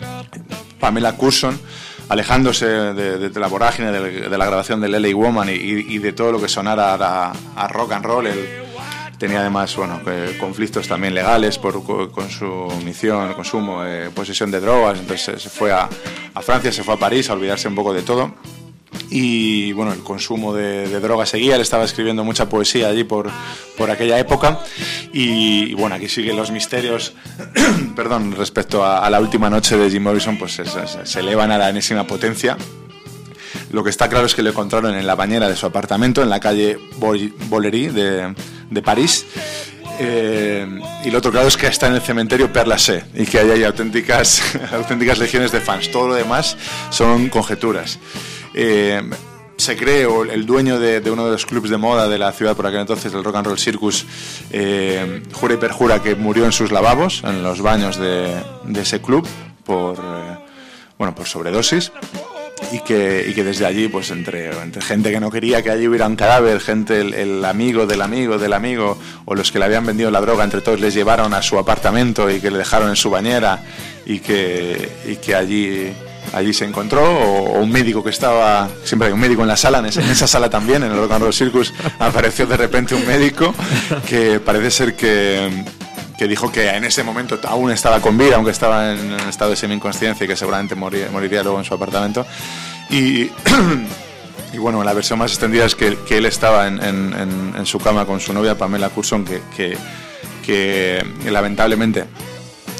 Pamela Curson, alejándose de, de la vorágine de, de la grabación del LA Woman y, y de todo lo que sonara a, a rock and roll. Tenía además bueno, conflictos también legales por, co- con su misión, consumo, eh, posesión de drogas. Entonces se fue a, a Francia, se fue a París a olvidarse un poco de todo. Y bueno, el consumo de, de drogas seguía, él estaba escribiendo mucha poesía allí por, por aquella época. Y, y bueno, aquí siguen los misterios, perdón, respecto a, a la última noche de Jim Morrison, pues se, se- se elevan a la enésima potencia. Lo que está claro es que lo encontraron en la bañera de su apartamento, en la calle Bollery de, de París. Eh, y lo otro claro es que está en el cementerio Père Lachaise y que ahí hay auténticas, auténticas legiones de fans. Todo lo demás son conjeturas. Eh, se cree, o el dueño de, uno de los clubs de moda de la ciudad por aquel entonces, el Rock and Roll Circus, eh, jura y perjura que murió en sus lavabos, en los baños de, ese club, por, eh, bueno, por sobredosis y que, y que desde allí, pues entre, entre gente que no quería que allí hubiera un cadáver, gente, el, el amigo del amigo del amigo, o los que le habían vendido la droga, entre todos les llevaron a su apartamento y que le dejaron en su bañera y que, y que allí, allí se encontró, o, o un médico que estaba, siempre hay un médico en la sala, en esa, en esa sala también, en el Rock and Roll Circus, apareció de repente un médico que parece ser que que dijo que en ese momento aún estaba con vida, aunque estaba en un estado de semi-inconsciencia y que seguramente moría- moriría luego en su apartamento. Y, y bueno, la versión más extendida es que, que él estaba en, en- su cama con su novia Pamela Curson, que, que, que lamentablemente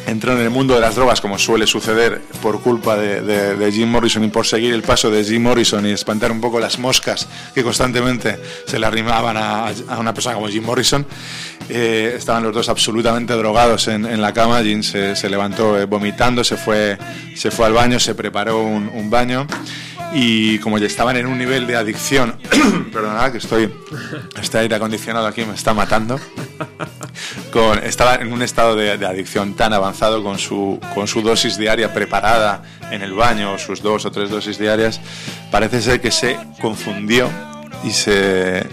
entró en el mundo de las drogas como suele suceder por culpa de, Jim Morrison y por seguir el paso de Jim Morrison y espantar un poco las moscas que constantemente se le arrimaban a, una persona como Jim Morrison. Eh, estaban los dos absolutamente drogados en, en la cama. Jim se, se levantó eh, vomitando, se fue, se fue al baño, se preparó un, un baño y como ya estaban en un nivel de adicción, perdonad que estoy, este aire acondicionado aquí me está matando con, estaba en un estado de, de adicción tan avanzado con su, con su dosis diaria preparada en el baño, sus dos o tres dosis diarias, parece ser que se confundió y se,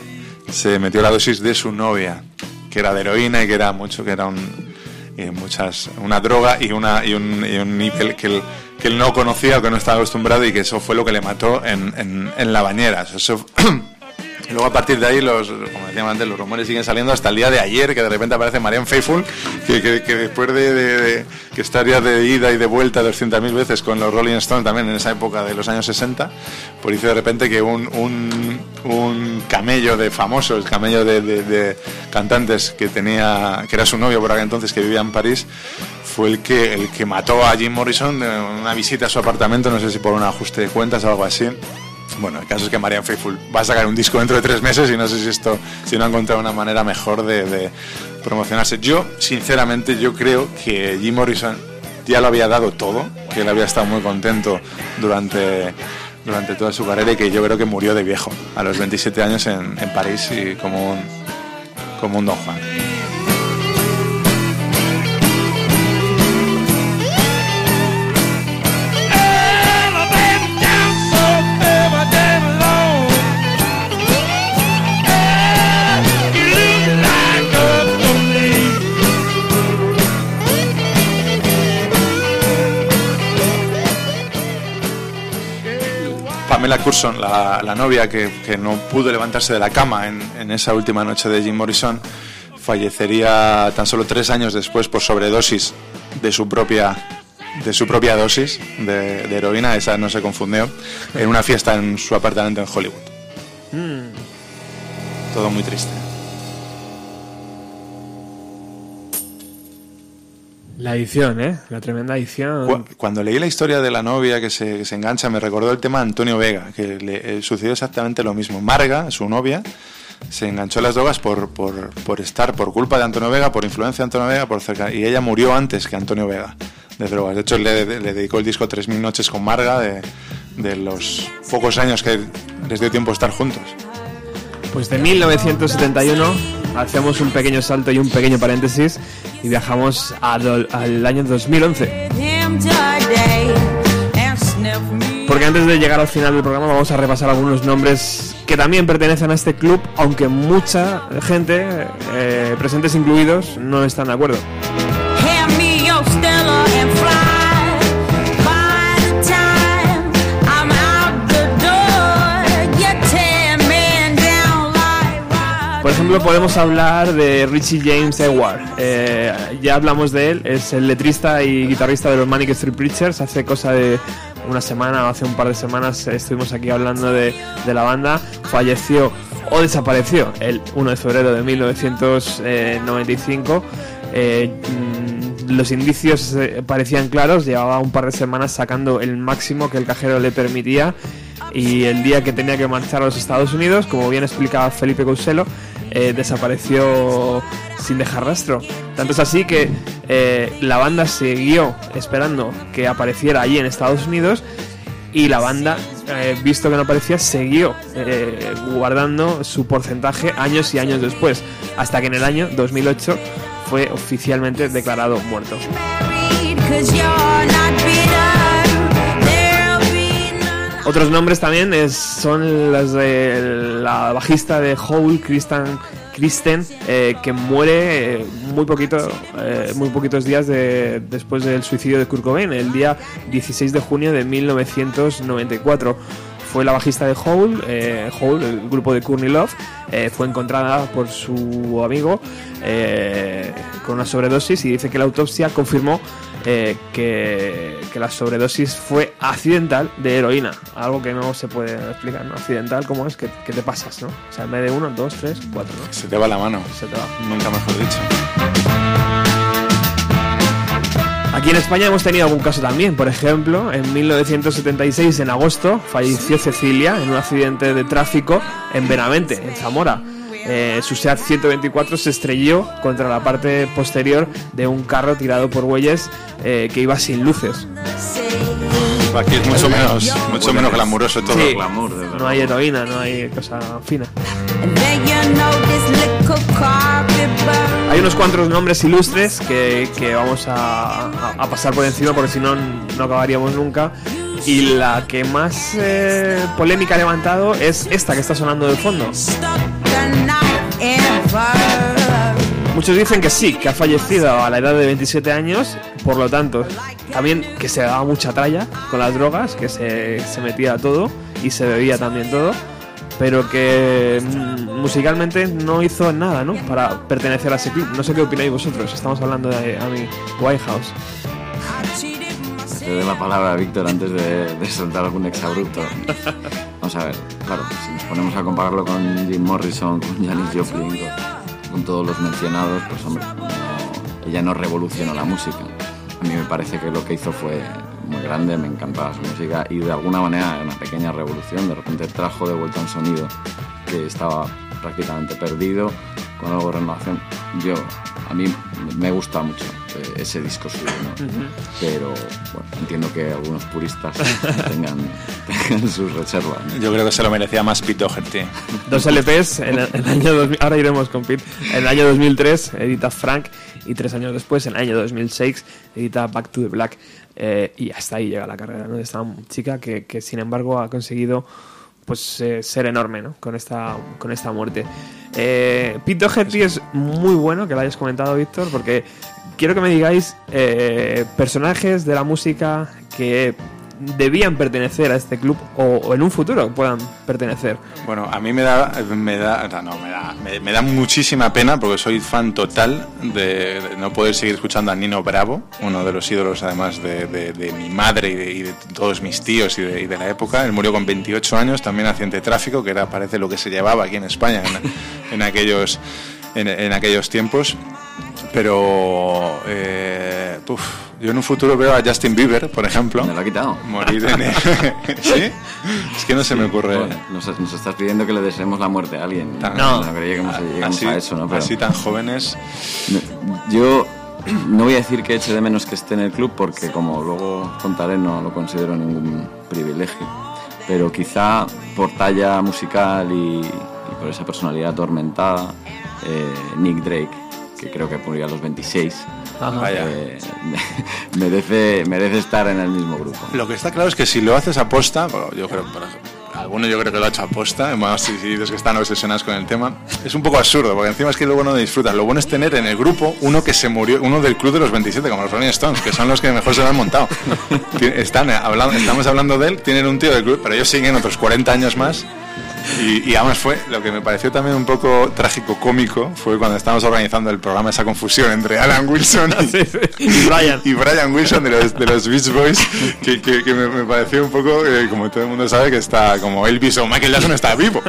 se metió la dosis de su novia, que era de heroína y que era mucho, que era un, eh, muchas, una droga y, una, y, un, y un nivel que él, que él no conocía o que no estaba acostumbrado y que eso fue lo que le mató en, en, en la bañera. Eso, y Luego a partir de ahí, los, como decíamos antes, los rumores siguen saliendo hasta el día de ayer, que de repente aparece Marianne Faithful, que, que- después de, que estaría de ida y de vuelta 200.000 veces con los Rolling Stones también en esa época de los años 60, pues dice de repente que un, un, camello de famosos, camello de- de cantantes que tenía, que era su novio por aquel entonces, que vivía en París, fue el que, el que mató a Jim Morrison en una visita a su apartamento, no sé si por un ajuste de cuentas o algo así. Bueno, el caso es que Marianne Faithful va a sacar un disco dentro de tres meses y no sé si esto, si no ha encontrado una manera mejor de, promocionarse. Yo, sinceramente, yo creo que Jim Morrison ya lo había dado todo, que él había estado muy contento durante, durante toda su carrera y que yo creo que murió de viejo, a los 27 años en, en París y como como un don Juan. Pamela Curson, la, la novia que, que no pudo levantarse de la cama en, en esa última noche de Jim Morrison, fallecería tan solo tres años después por sobredosis de su propia de su propia dosis de, de heroína, esa no se confundió, en una fiesta en su apartamento en Hollywood. Mm. Todo muy triste. La edición, ¿eh? La tremenda edición. Cu- Cuando leí la historia de la novia que se, se engancha, me recordó el tema de Antonio Vega, que le eh, sucedió exactamente lo mismo. Marga, su novia, se enganchó a las drogas por, por, por estar, por culpa de Antonio Vega, por influencia de Antonio Vega, por cerca, y ella murió antes que Antonio Vega de drogas. De hecho, le, le dedicó el disco 3.000 noches con Marga, de, de los pocos años que les dio tiempo a estar juntos. Pues de 1971 hacemos un pequeño salto y un pequeño paréntesis y viajamos al año 2011. him today and sniff me Porque antes de llegar al final del programa vamos a repasar algunos nombres que también pertenecen a este club, aunque mucha gente, eh, presentes incluidos, no están de acuerdo. Por ejemplo, podemos hablar de Richie James Ewart. Eh, ya hablamos de él, es el letrista y guitarrista de los Manic Street Preachers. Hace cosa de una semana o hace un par de semanas estuvimos aquí hablando de, de la banda. Falleció o desapareció el 1 de febrero de 1995. Eh, mm, los indicios eh, parecían claros, llevaba un par de semanas sacando el máximo que el cajero le permitía y el día que tenía que marchar a los Estados Unidos, como bien explicaba Felipe Couselo, eh, desapareció sin dejar rastro. Tanto es así que eh, la banda siguió esperando que apareciera allí en Estados Unidos y la banda, eh, visto que no aparecía, siguió guardando su porcentaje años y años después, hasta que en el año 2008 fue oficialmente declarado muerto. Otros nombres también son los de la bajista de Hole, Kristen, Kristen eh, que muere eh, muy poquito, eh, muy poquitos días de- después del suicidio de Kurt Cobain, el día 16 de junio de 1994. Fue la bajista de Hole, eh, Hole, el grupo de Courtney Love, eh, fue encontrada por su amigo eh, con una sobredosis y dice que la autopsia confirmó que, que la sobredosis fue accidental de heroína. Algo que no se puede explicar, ¿no? Accidental, ¿cómo es? Que, que te pasas, ¿no? O sea, en vez de uno, dos, tres, cuatro, ¿no? Se te va la mano. Se te va. Nunca mejor dicho. Aquí en España hemos tenido algún caso también. Por ejemplo, en 1976, en agosto, falleció Cecilia en un accidente de tráfico en Benavente, en Zamora. Eh, su SEAT 124 se estrelló contra la parte posterior de un carro tirado por bueyes eh, que iba sin luces. Aquí es mucho menos, mucho menos glamuroso todo. Sí, no hay heroína, no hay cosa fina. Hay unos cuantos nombres ilustres que, que vamos a, pasar por encima porque si no, no acabaríamos nunca. Y la que más eh, polémica ha levantado es esta que está sonando de fondo. Muchos dicen que sí, que ha fallecido a la edad de 27 años, por lo tanto, también que se daba mucha tralla con las drogas, que se, se metía todo y se bebía también todo, pero que mm, musicalmente no hizo nada, ¿no? Para pertenecer a ese club. No sé qué opináis vosotros, estamos hablando de a mi White House. Te doy la palabra a Víctor antes de, de soltar algún exabrupto. Vamos a ver, claro, si nos ponemos a compararlo con Jim Morrison, con Janis Joplin, con, todos los mencionados, pues hombre, ella no revolucionó la música. A mí me parece que lo que hizo fue muy grande, me encantaba su música y de alguna manera era una pequeña revolución. De repente trajo de vuelta un sonido que estaba prácticamente perdido con algo de renovación. Yo, a mí me gusta mucho eh, ese disco suyo, ¿no? Pero bueno, entiendo que algunos puristas tengan, tengan sus reservas. ¿no? Yo creo que se lo merecía más Pete Doherty. Dos LPs en el, en el año 2000, ahora iremos con Pete. En el año 2003 edita Frank y tres años después, en el año 2006, edita Back to the Black. Eh, y hasta ahí llega la carrera ¿no? de esta chica que, que, sin embargo ha conseguido pues eh, ser enorme ¿no? con esta con esta muerte. Eh, Pete Doherty es muy bueno que lo hayas comentado, Víctor, porque quiero que me digáis eh, personajes de la música que debían pertenecer a este club o, o en un futuro puedan pertenecer. Bueno, a mí me da, me da, no, me da, me, me da muchísima pena porque soy fan total de, de no poder seguir escuchando a Nino Bravo, uno de los ídolos además de, de- de mi madre y de, y de todos mis tíos y y de la época. Él murió con 28 años, también accidente de tráfico, que era parece lo que se llevaba aquí en España en, en aquellos, en, en aquellos tiempos. Pero eh, uf, yo en un futuro veo a Justin Bieber, por ejemplo. Me lo ha quitado. Morir en ¿Sí? Es que no se me ocurre. Bueno, nos, nos estás pidiendo que le deseemos la muerte a alguien. Tan- no, creo que lleguemos, lleguemos así, a eso, ¿no? Pero así tan jóvenes. yo no voy a decir que eche de menos que esté en el club porque como luego contaré no lo considero ningún privilegio. Pero quizá por talla musical y, y por esa personalidad atormentada, eh, Nick Drake que creo que murió a los 26, Ajá. Vaya. eh, me- merece, merece estar en el mismo grupo. Lo que está claro es que si lo haces aposta, bueno, yo creo, por ejemplo, alguno yo creo que lo ha hecho aposta, además si, si dices que están obsesionados con el tema, es un poco absurdo, porque encima es que luego no disfrutas. Lo bueno es tener en el grupo uno que se murió, uno del club de los 27, como los Rolling Stones, que son los que mejor se lo han montado. Están, eh, hablando, estamos hablando de él, tienen un tío del club, pero ellos siguen otros 40 años más. Y, y además fue lo que me pareció también un poco trágico cómico fue cuando estábamos organizando el programa esa confusión entre Alan Wilson y, y Brian. y Brian Wilson de los, de los Beach Boys que, que- que me, me pareció un poco eh, como todo el mundo sabe que está como Elvis o Michael Jackson está vivo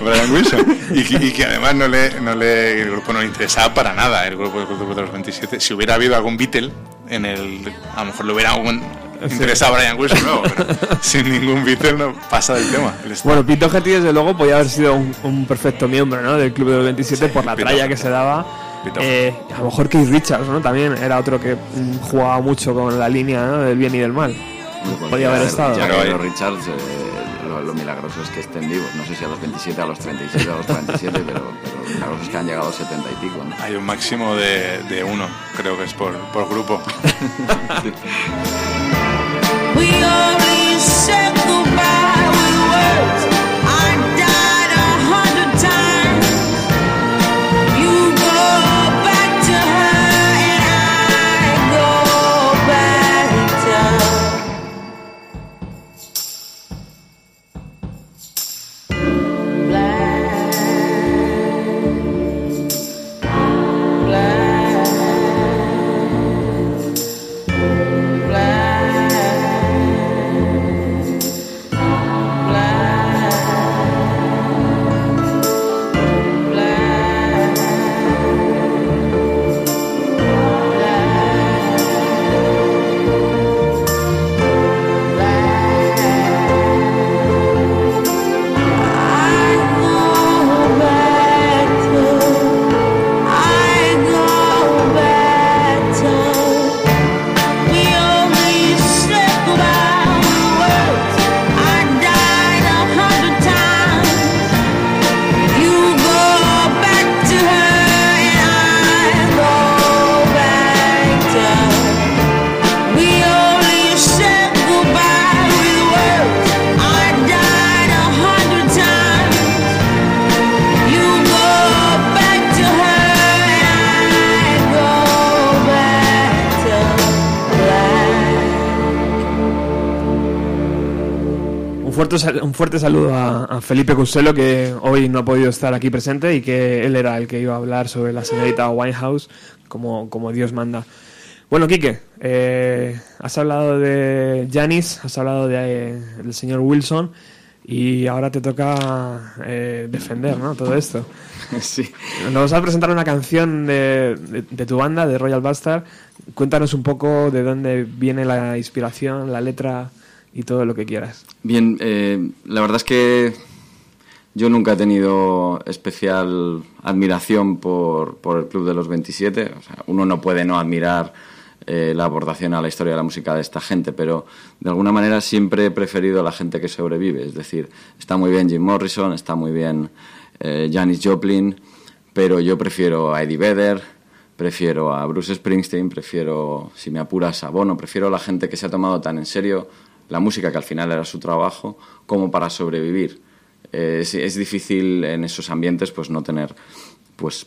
Brian Wilson. Y, que- y que además no le, no le el grupo no le interesaba para nada el grupo, de los 27 si hubiera habido algún Beatle en el a lo mejor le hubiera algún interesado a Brian Wilson luego pero sin ningún Beatle no pasa del tema Bueno, Pete Doherty desde luego podía haber sido un, un perfecto miembro ¿no? del Club de los 27 por la Pete tralla que se daba. Eh, a lo mejor Keith Richards ¿no? también era otro que mm, jugaba mucho con la línea ¿no? del bien y del mal. Podía haber estado. Ya que los Richards, eh, lo, lo milagroso es que estén vivos. No sé si a los 27, a los 36, a los 47, pero, pero lo milagroso es que han llegado a los 70 y pico. ¿no? hay un máximo de, de uno creo que es por, por grupo We are. Fuerte, un fuerte saludo a, a Felipe Cuselo, que hoy no ha podido estar aquí presente y que él era el que iba a hablar sobre la señorita Winehouse, como, como Dios manda. Bueno, Quique, eh, has hablado de Janis, has hablado de, eh, del señor Wilson y ahora te toca eh, defender ¿no? todo esto. Sí. Nos vas a presentar una canción de, de- de tu banda, de Royal Bastard. Cuéntanos un poco de dónde viene la inspiración, la letra y todo lo que quieras. Bien, eh, la verdad es que yo nunca he tenido especial admiración por, por el Club de los 27. O sea, uno no puede no admirar eh, la aportación a la historia de la música de esta gente, pero de alguna manera siempre he preferido a la gente que sobrevive. Es decir, está muy bien Jim Morrison, está muy bien eh, Janis Joplin, pero yo prefiero a Eddie Vedder, prefiero a Bruce Springsteen, prefiero, si me apuras, a Bono, prefiero a la gente que se ha tomado tan en serio la música, que al final era su trabajo, como para sobrevivir. Eh, es, es difícil en esos ambientes pues no tener pues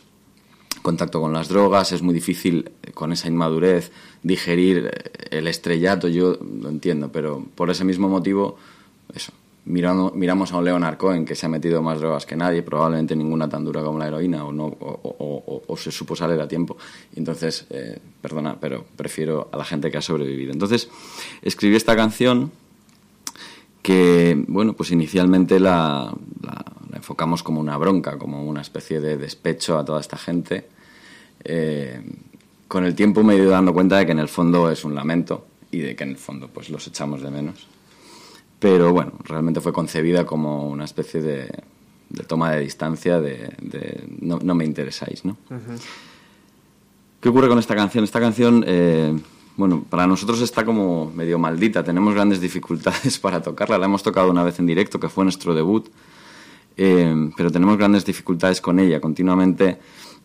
contacto con las drogas, es muy difícil eh, con esa inmadurez digerir eh, el estrellato, yo lo entiendo, pero por ese mismo motivo, eso, miramos a un Leonard Cohen que se ha metido más drogas que nadie, probablemente ninguna tan dura como la heroína, o, no, o, se supo salir a tiempo. Entonces, eh, perdona, pero prefiero a la gente que ha sobrevivido. Entonces, escribí esta canción que, bueno, pues inicialmente la enfocamos como una bronca, como una especie de despecho a toda esta gente. Eh, con el tiempo me he ido dando cuenta de que en el fondo es un lamento y de que en el fondo pues los echamos de menos. Pero bueno, realmente fue concebida como una especie de, de toma de distancia de, de no, no me interesáis, ¿no? ¿Qué ocurre con esta canción? Esta canción, eh, bueno, para nosotros está como medio maldita. Tenemos grandes dificultades para tocarla. La hemos tocado una vez en directo, que fue nuestro debut. Eh, pero tenemos grandes dificultades con ella. Continuamente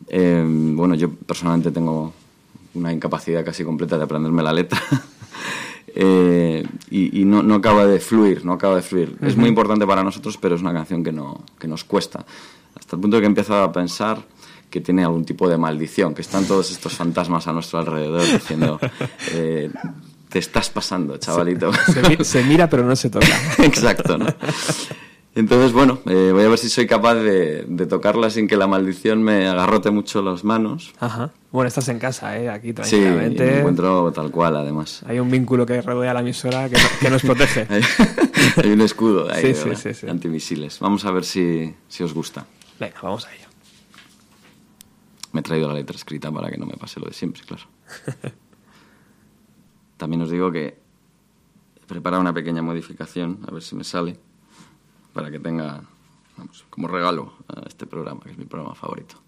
Eh, bueno, yo personalmente tengo una incapacidad casi completa de aprenderme la letra. Eh, y y no, no acaba de fluir, no acaba de fluir. Es Ujú. muy importante para nosotros, pero es una canción que, no, que nos cuesta. Hasta el punto de que empiezo a pensar que tiene algún tipo de maldición, que están todos estos fantasmas a nuestro alrededor diciendo, eh, te estás pasando, chavalito. Se, mi- se mira pero no se toca. Exacto, ¿no? Entonces, bueno, eh, voy a ver si soy capaz de, de tocarla sin que la maldición me agarrote mucho las manos. Ajá. Bueno, estás en casa, ¿eh? Aquí Sí, tranquilamente. me encuentro tal cual, además. Hay un vínculo que rodea la emisora que, que nos protege. Hay un escudo ahí Sí, de sí, verdad, sí, sí. antimisiles. Vamos a ver si, si os gusta. Venga, vamos a ello. Me he traído la letra escrita para que no me pase lo de siempre, claro. También os digo que he preparado una pequeña modificación, a ver si me sale, para que tenga, vamos, como regalo a este programa, que es mi programa favorito.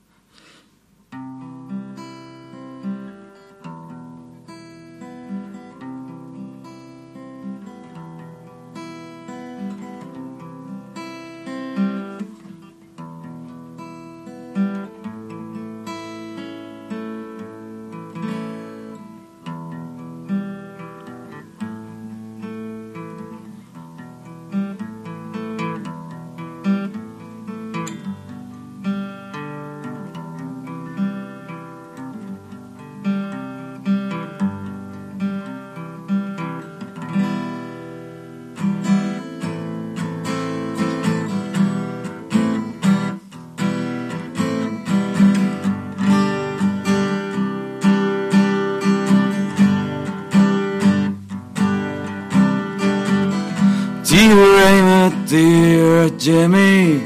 Jimmy.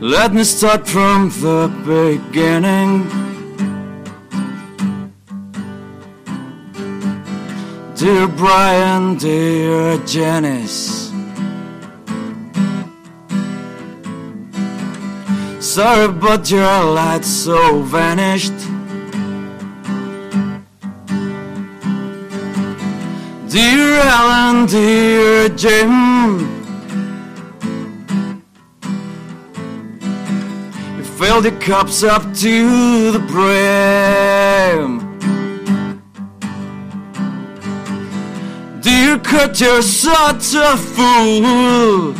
Let me start from the beginning. Dear Brian, dear Janice. Sorry, but your light so vanished. Dear Alan, dear Jim, you filled the cups up to the brim. Dear Kurt, you're such a fool.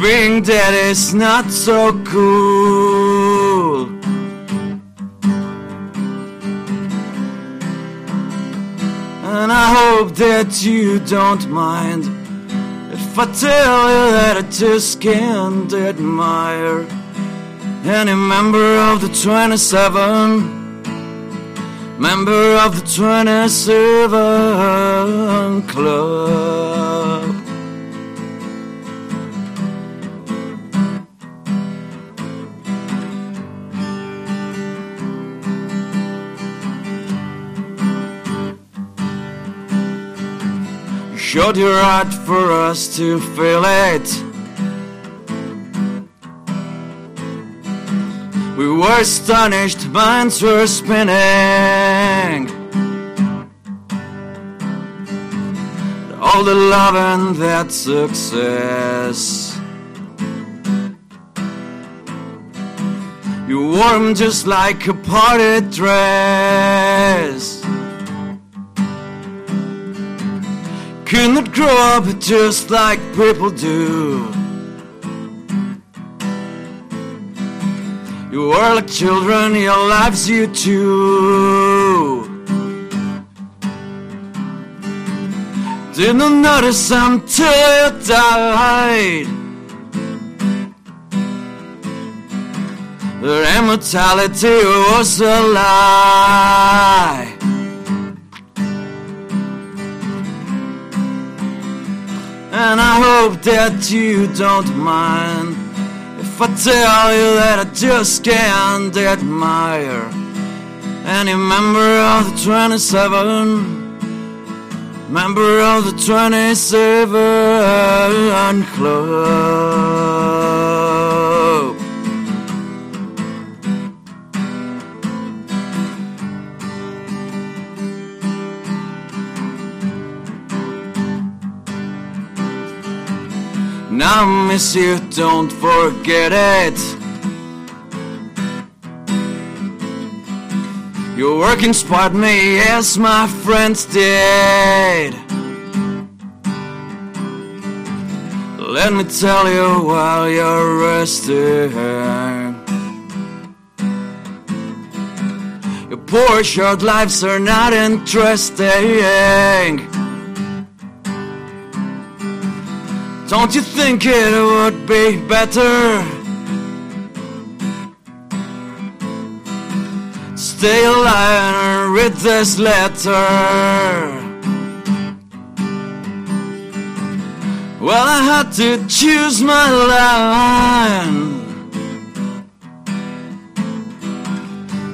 Being dead is not so cool. Hope that you don't mind if I tell you that I just can't admire any member of the 27, member of the 27 club. You showed your heart for us to feel it. We were astonished, minds were spinning. All the love and that success. You wore 'em just like a party dress. Could not grow up just like people do. You were like children, your lives you too. Didn't notice until you died. That immortality was a lie. And I hope that you don't mind if I tell you that I just can't admire any member of the 27, member of the 27 club. And I miss you, don't forget it. Your work inspired me, yes, my friends did. Let me tell you while you're resting. Your poor short lives are not interesting. Don't you think it would be better? Stay alive and read this letter. Well, I had to choose my line.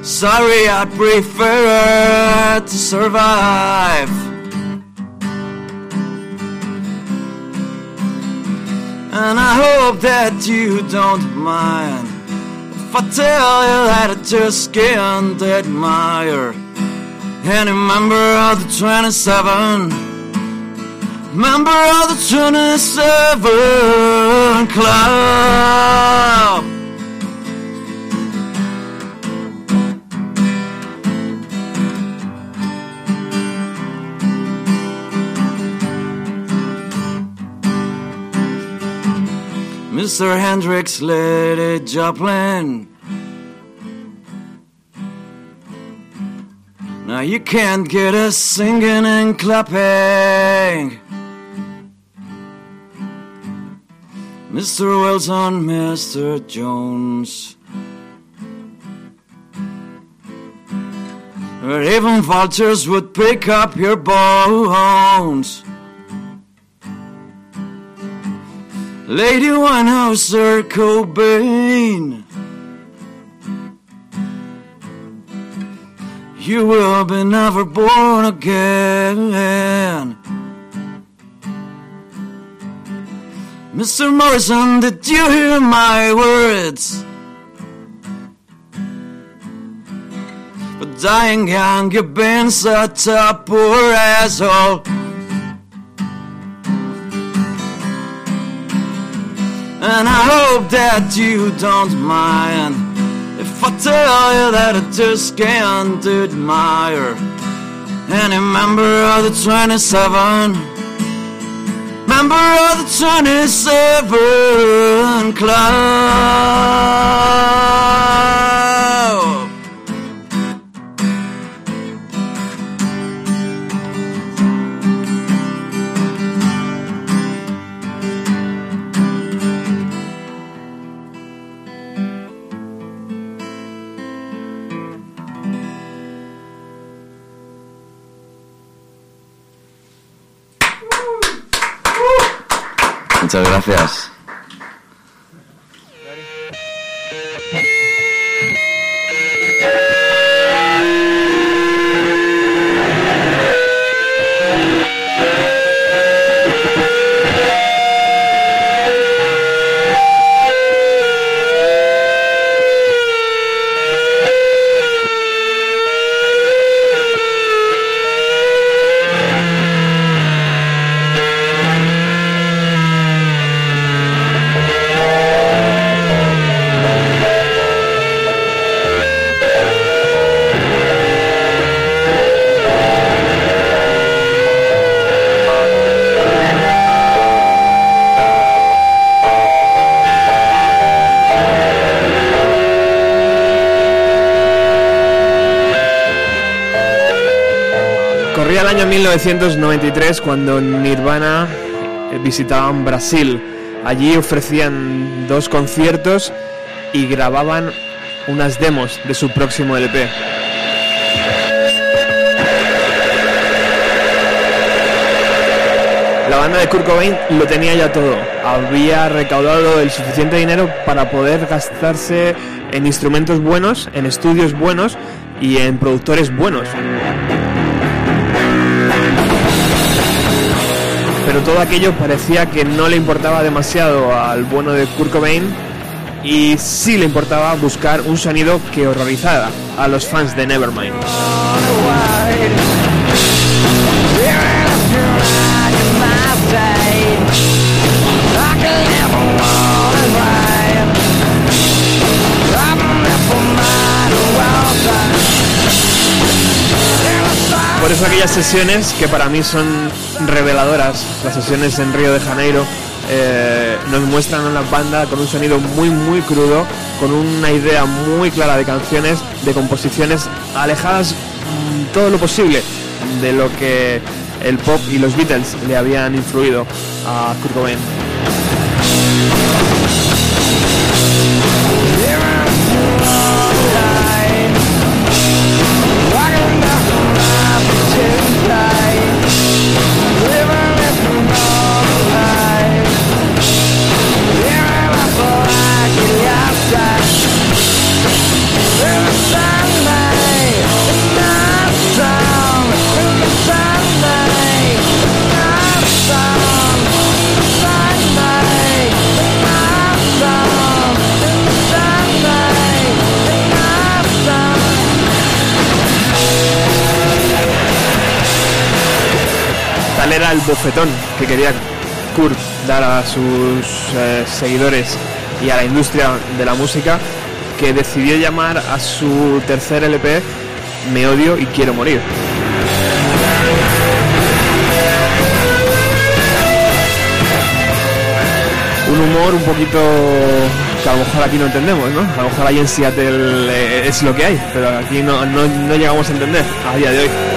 Sorry, I prefer to survive. And I hope that you don't mind if I tell you that I just can't admire any member of the 27. Member of the 27 Club. Mr. Hendrix, Lady Joplin. Now you can't get us singing and clapping. Mr. Wilson, Mr. Jones. Or even vultures would pick up your bones. Lady Winehouse or Cobain. You will be never born again. Mr. Morrison, did you hear my words? But dying young, you've been such a poor asshole. And I hope that you don't mind if I tell you that I just can't admire any member of the 27. Member of the 27 Club. Muchas 1993 cuando Nirvana eh, visitaban Brasil. Allí ofrecían dos conciertos y grababan unas demos de su próximo LP. La banda de Kurt Cobain lo tenía ya todo. Había recaudado el suficiente dinero para poder gastarse en instrumentos buenos, en estudios buenos y en productores buenos. pero todo aquello parecía que no le importaba demasiado al bueno de Kurt Cobain y sí le importaba buscar un sonido que horrorizara a los fans de Nevermind. Por eso aquellas sesiones que para mí son reveladoras, las sesiones en Río de Janeiro, eh, nos muestran a una banda con un sonido muy muy crudo, con una idea muy clara de canciones, de composiciones alejadas mm, todo lo posible de lo que el pop y los Beatles le habían influido a Kurt Cobain. Era el bofetón que quería Kurt dar a sus eh, seguidores y a la industria de la música que decidió llamar a su tercer LP Me odio y quiero morir. Un humor un poquito que a lo mejor aquí no entendemos, ¿no? A lo mejor ahí en Seattle es lo que hay, pero aquí no, no, no llegamos a entender a día de hoy.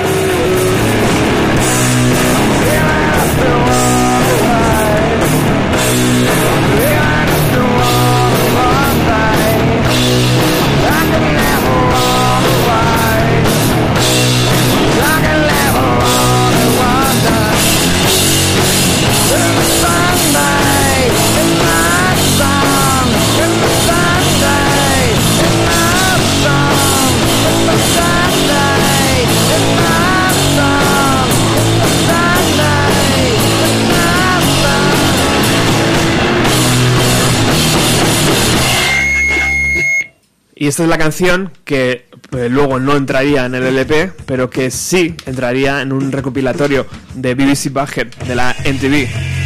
Y esta es la canción que pues, luego no entraría en el LP, pero que sí entraría en un recopilatorio de BBC Bucket de la MTV.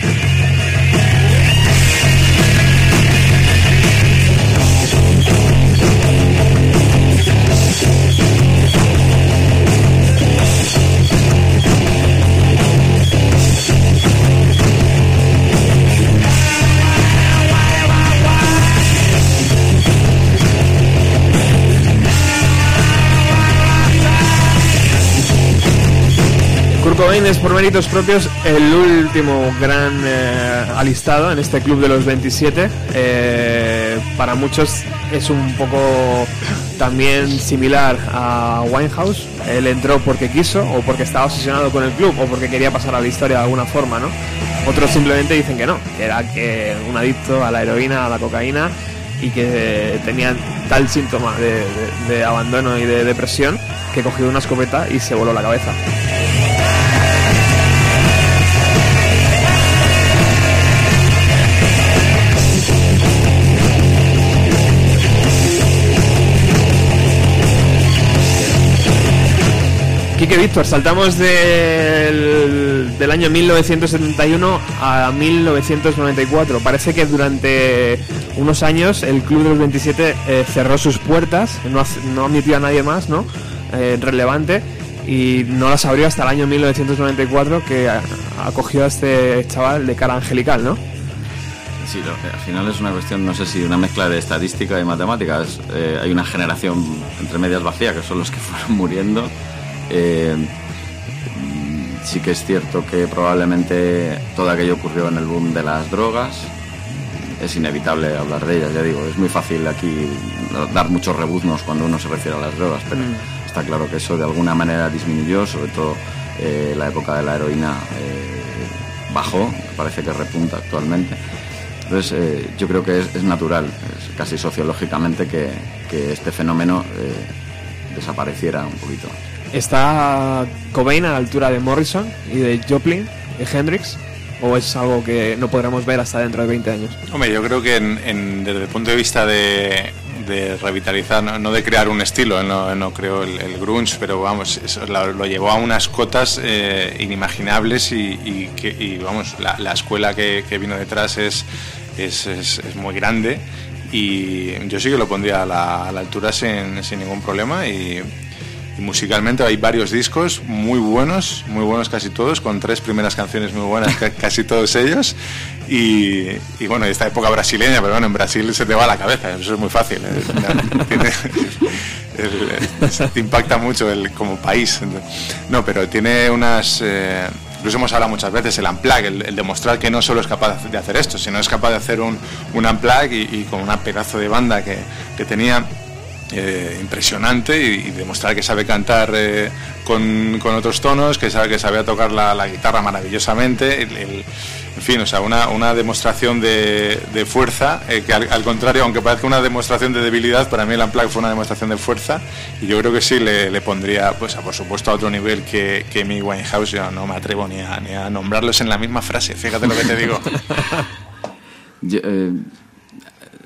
Por méritos propios el último gran eh, alistado en este club de los 27. Eh, para muchos es un poco también similar a Winehouse. Él entró porque quiso o porque estaba obsesionado con el club o porque quería pasar a la historia de alguna forma, ¿no? Otros simplemente dicen que no, que era que un adicto a la heroína, a la cocaína y que tenía tal síntoma de- de abandono y de depresión que cogió una escopeta y se voló la cabeza. Quique Víctor, saltamos del, del año 1971 a 1994. Parece que durante unos años el Club de los 27 eh, cerró sus puertas, no, no admitió a nadie más, ¿no? Eh, relevante y no las abrió hasta el año 1994 que acogió a este chaval de cara angelical, ¿no? Sí, lo- al final es una cuestión, no sé si una mezcla de estadística y matemáticas. Eh, hay una generación entre medias vacía, que son los que fueron muriendo. Eh, sí que es cierto que probablemente todo aquello ocurrió en el boom de las drogas. Es inevitable hablar de ellas, ya digo. Es muy fácil aquí dar muchos rebuznos cuando uno se refiere a las drogas, pero Mm. está claro que eso de alguna manera disminuyó, sobre todo eh, la época de la heroína eh, bajó, parece que repunta actualmente. Entonces, eh, yo creo que es, es natural, es casi sociológicamente, que, que este fenómeno desapareciera un poquito. ¿Está Cobain a la altura de Morrison y de Joplin y Hendrix? ¿O es algo que no podremos ver hasta dentro de 20 años? Hombre, yo creo que desde el punto de vista de, revitalizar, no, de crear un estilo, él no, creó el, el grunge, pero vamos, lo, llevó a unas cotas eh, inimaginables y, y que, y, vamos, la, la escuela que, vino detrás es, es, muy grande y yo sí que lo pondría a la, a la altura sin, sin ningún problema y, Y musicalmente hay varios discos muy buenos, muy buenos casi todos, con tres primeras canciones muy buenas, ca- casi todos ellos. Y, y bueno, esta época brasileña, pero bueno, en Brasil se te va la cabeza, eso es muy fácil. ¿eh? Tiene- el- el- impacta mucho el, como país. No, pero tiene unas... eh, incluso hemos hablado muchas veces, el unplug, el, el demostrar que no solo es capaz de hacer esto, sino es capaz de hacer un, un unplug y, y con una pedazo de banda que, que tenía eh, impresionante y, demostrar que sabe cantar eh, con, con otros tonos, que sabe que sabe tocar la, guitarra maravillosamente, en fin, o sea, una, una demostración de, de fuerza, eh, que al, contrario, aunque parezca una demostración de debilidad, para mí el Unplugged fue una demostración de fuerza y yo creo que sí le, le pondría, pues a, por supuesto, a otro nivel que, que mi Winehouse, yo no me atrevo ni a, ni a nombrarlos en la misma frase, fíjate lo que te digo.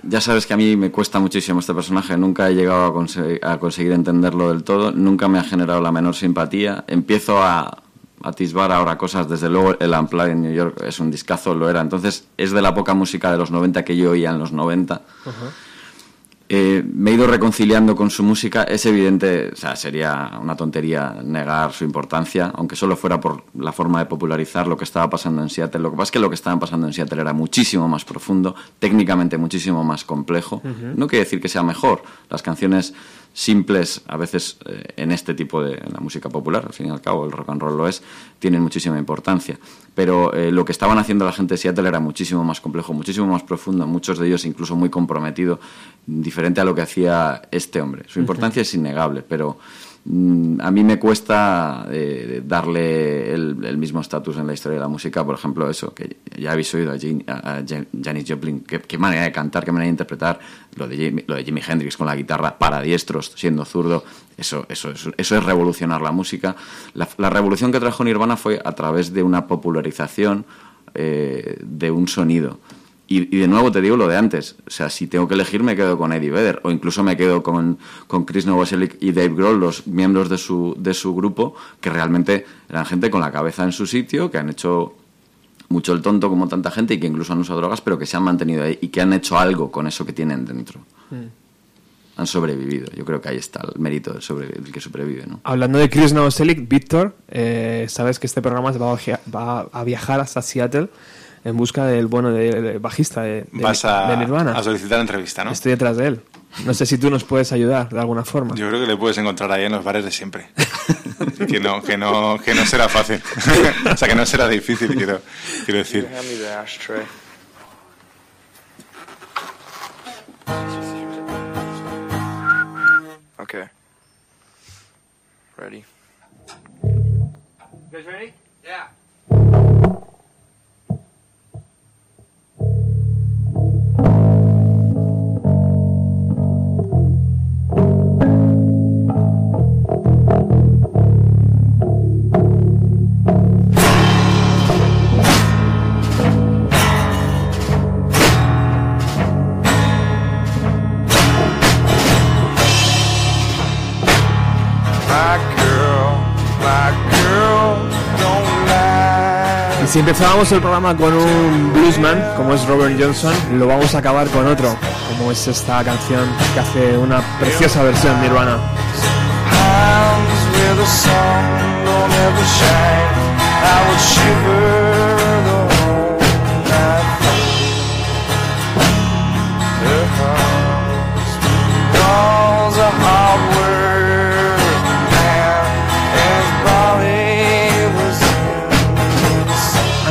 ya sabes que a mí me cuesta muchísimo este personaje, nunca he llegado a, conse- a conseguir entenderlo del todo, nunca me ha generado la menor simpatía. Empiezo a atisbar ahora cosas, desde luego el Unplugged en New York es un discazo, lo era. Entonces es de la poca música de los 90 que yo oía en los 90. Eh, me he ido reconciliando con su música. Es evidente, o sea, sería una tontería negar su importancia, aunque solo fuera por la forma de popularizar lo que estaba pasando en Seattle. Lo que pasa es que lo que estaba pasando en Seattle era muchísimo más profundo, técnicamente muchísimo más complejo. No quiere decir que sea mejor. Las canciones simples, a veces eh, en este tipo de en la música popular, al fin y al cabo el rock and roll lo es, tienen muchísima importancia. Pero eh, lo que estaban haciendo la gente de Seattle era muchísimo más complejo, muchísimo más profundo, muchos de ellos incluso muy comprometido, diferente a lo que hacía este hombre. Su importancia es innegable, pero a mí me cuesta eh, darle el, mismo estatus en la historia de la música, por ejemplo, eso, que ya habéis oído a, Jane- a- a Jan- Janis Joplin, qué, qué manera de cantar, qué manera de interpretar, lo de, Jimi, lo de Jimi Hendrix con la guitarra para diestros, siendo zurdo, eso, eso, eso, eso es revolucionar la música. La, la revolución que trajo Nirvana fue a través de una popularización eh, de un sonido. Y, y de nuevo te digo lo de antes, o sea, si tengo que elegir me quedo con Eddie Vedder o incluso me quedo con, con Chris Novoselic y Dave Grohl, los miembros de su, de su grupo, que realmente eran gente con la cabeza en su sitio, que han hecho mucho el tonto como tanta gente y que incluso han usado drogas, pero que se han mantenido ahí y que han hecho algo con eso que tienen dentro. Han sobrevivido. Yo creo que ahí está el mérito del, sobre- del que sobrevive, ¿no? Hablando de Chris Novoselic, Víctor, eh, sabes que este programa va a, va a viajar hasta Seattle en busca del bueno de, de bajista de, de- Vas a, de Nirvana. a solicitar entrevista, ¿no? Estoy detrás de él. No sé si tú nos puedes ayudar de alguna forma. Yo creo que le puedes encontrar ahí en los bares de siempre. que no, que no, que no será fácil. o sea, que no será difícil, quiero, quiero decir. Okay. Ready? You guys ready? Yeah. Si empezábamos el programa con un bluesman, como es Robert Johnson, lo vamos a acabar con otro, como es esta canción que hace una preciosa versión Nirvana. Hands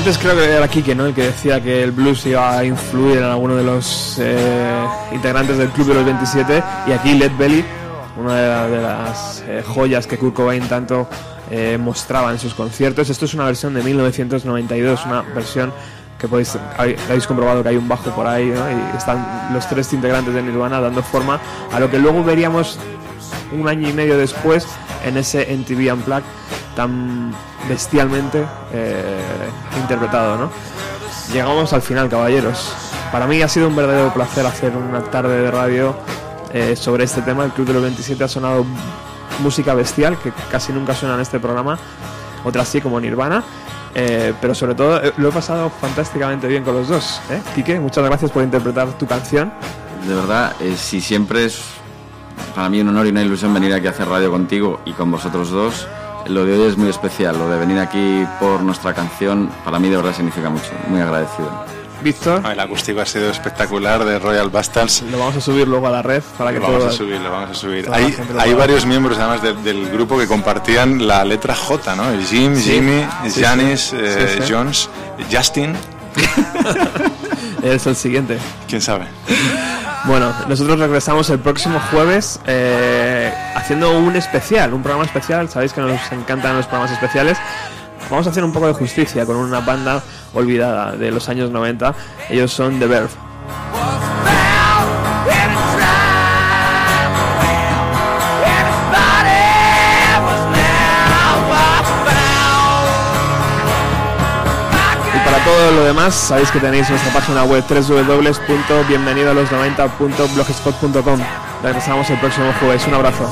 Antes creo que era Kike, ¿no? El que decía que el blues iba a influir en alguno de los eh, integrantes del Club de los 27 y aquí Led Belly, una de, la- de las eh, joyas que Kurt Cobain tanto eh, mostraba en sus conciertos. Esto es una versión de 1992, una versión que podéis, habéis habéis comprobado que hay un bajo por ahí, ¿no? Y están los tres integrantes de Nirvana dando forma a lo que luego veríamos un año y medio después en ese MTV Unplugged tan bestialmente eh, interpretado, ¿no? Llegamos al final, caballeros. Para mí ha sido un verdadero placer hacer una tarde de radio eh, sobre este tema. El Club de los 27 ha sonado música bestial, que casi nunca suena en este programa. Otras sí, como Nirvana. Eh, pero sobre todo eh, lo he pasado fantásticamente bien con los dos. ¿eh? Quique, muchas gracias por interpretar tu canción. De verdad, eh, si siempre es para mí un honor y una ilusión venir aquí a hacer radio contigo y con vosotros dos. Lo de hoy es muy especial, lo de venir aquí por nuestra canción, para mí de verdad significa mucho, muy agradecido. Víctor. El acústico ha sido espectacular de Royal Bastards. Lo vamos a subir luego a la red para que Lo vamos todo- a subir, lo vamos a subir. Hay, varios miembros además de- del grupo que compartían la letra J, ¿no? Jim, Sí. Jimmy, Sí, Janis, sí. eh. Jones, Justin. Es el siguiente. ¿Quién sabe? Bueno, nosotros regresamos el próximo jueves eh, haciendo un especial, un programa especial. Sabéis que nos encantan los programas especiales. Vamos a hacer un poco de justicia con una banda olvidada de los años 90. Ellos son The Verve. Todo lo demás, sabéis que tenéis nuestra página web www.bienvenidoalos90.blogspot.com. Regresamos el próximo jueves. Un abrazo.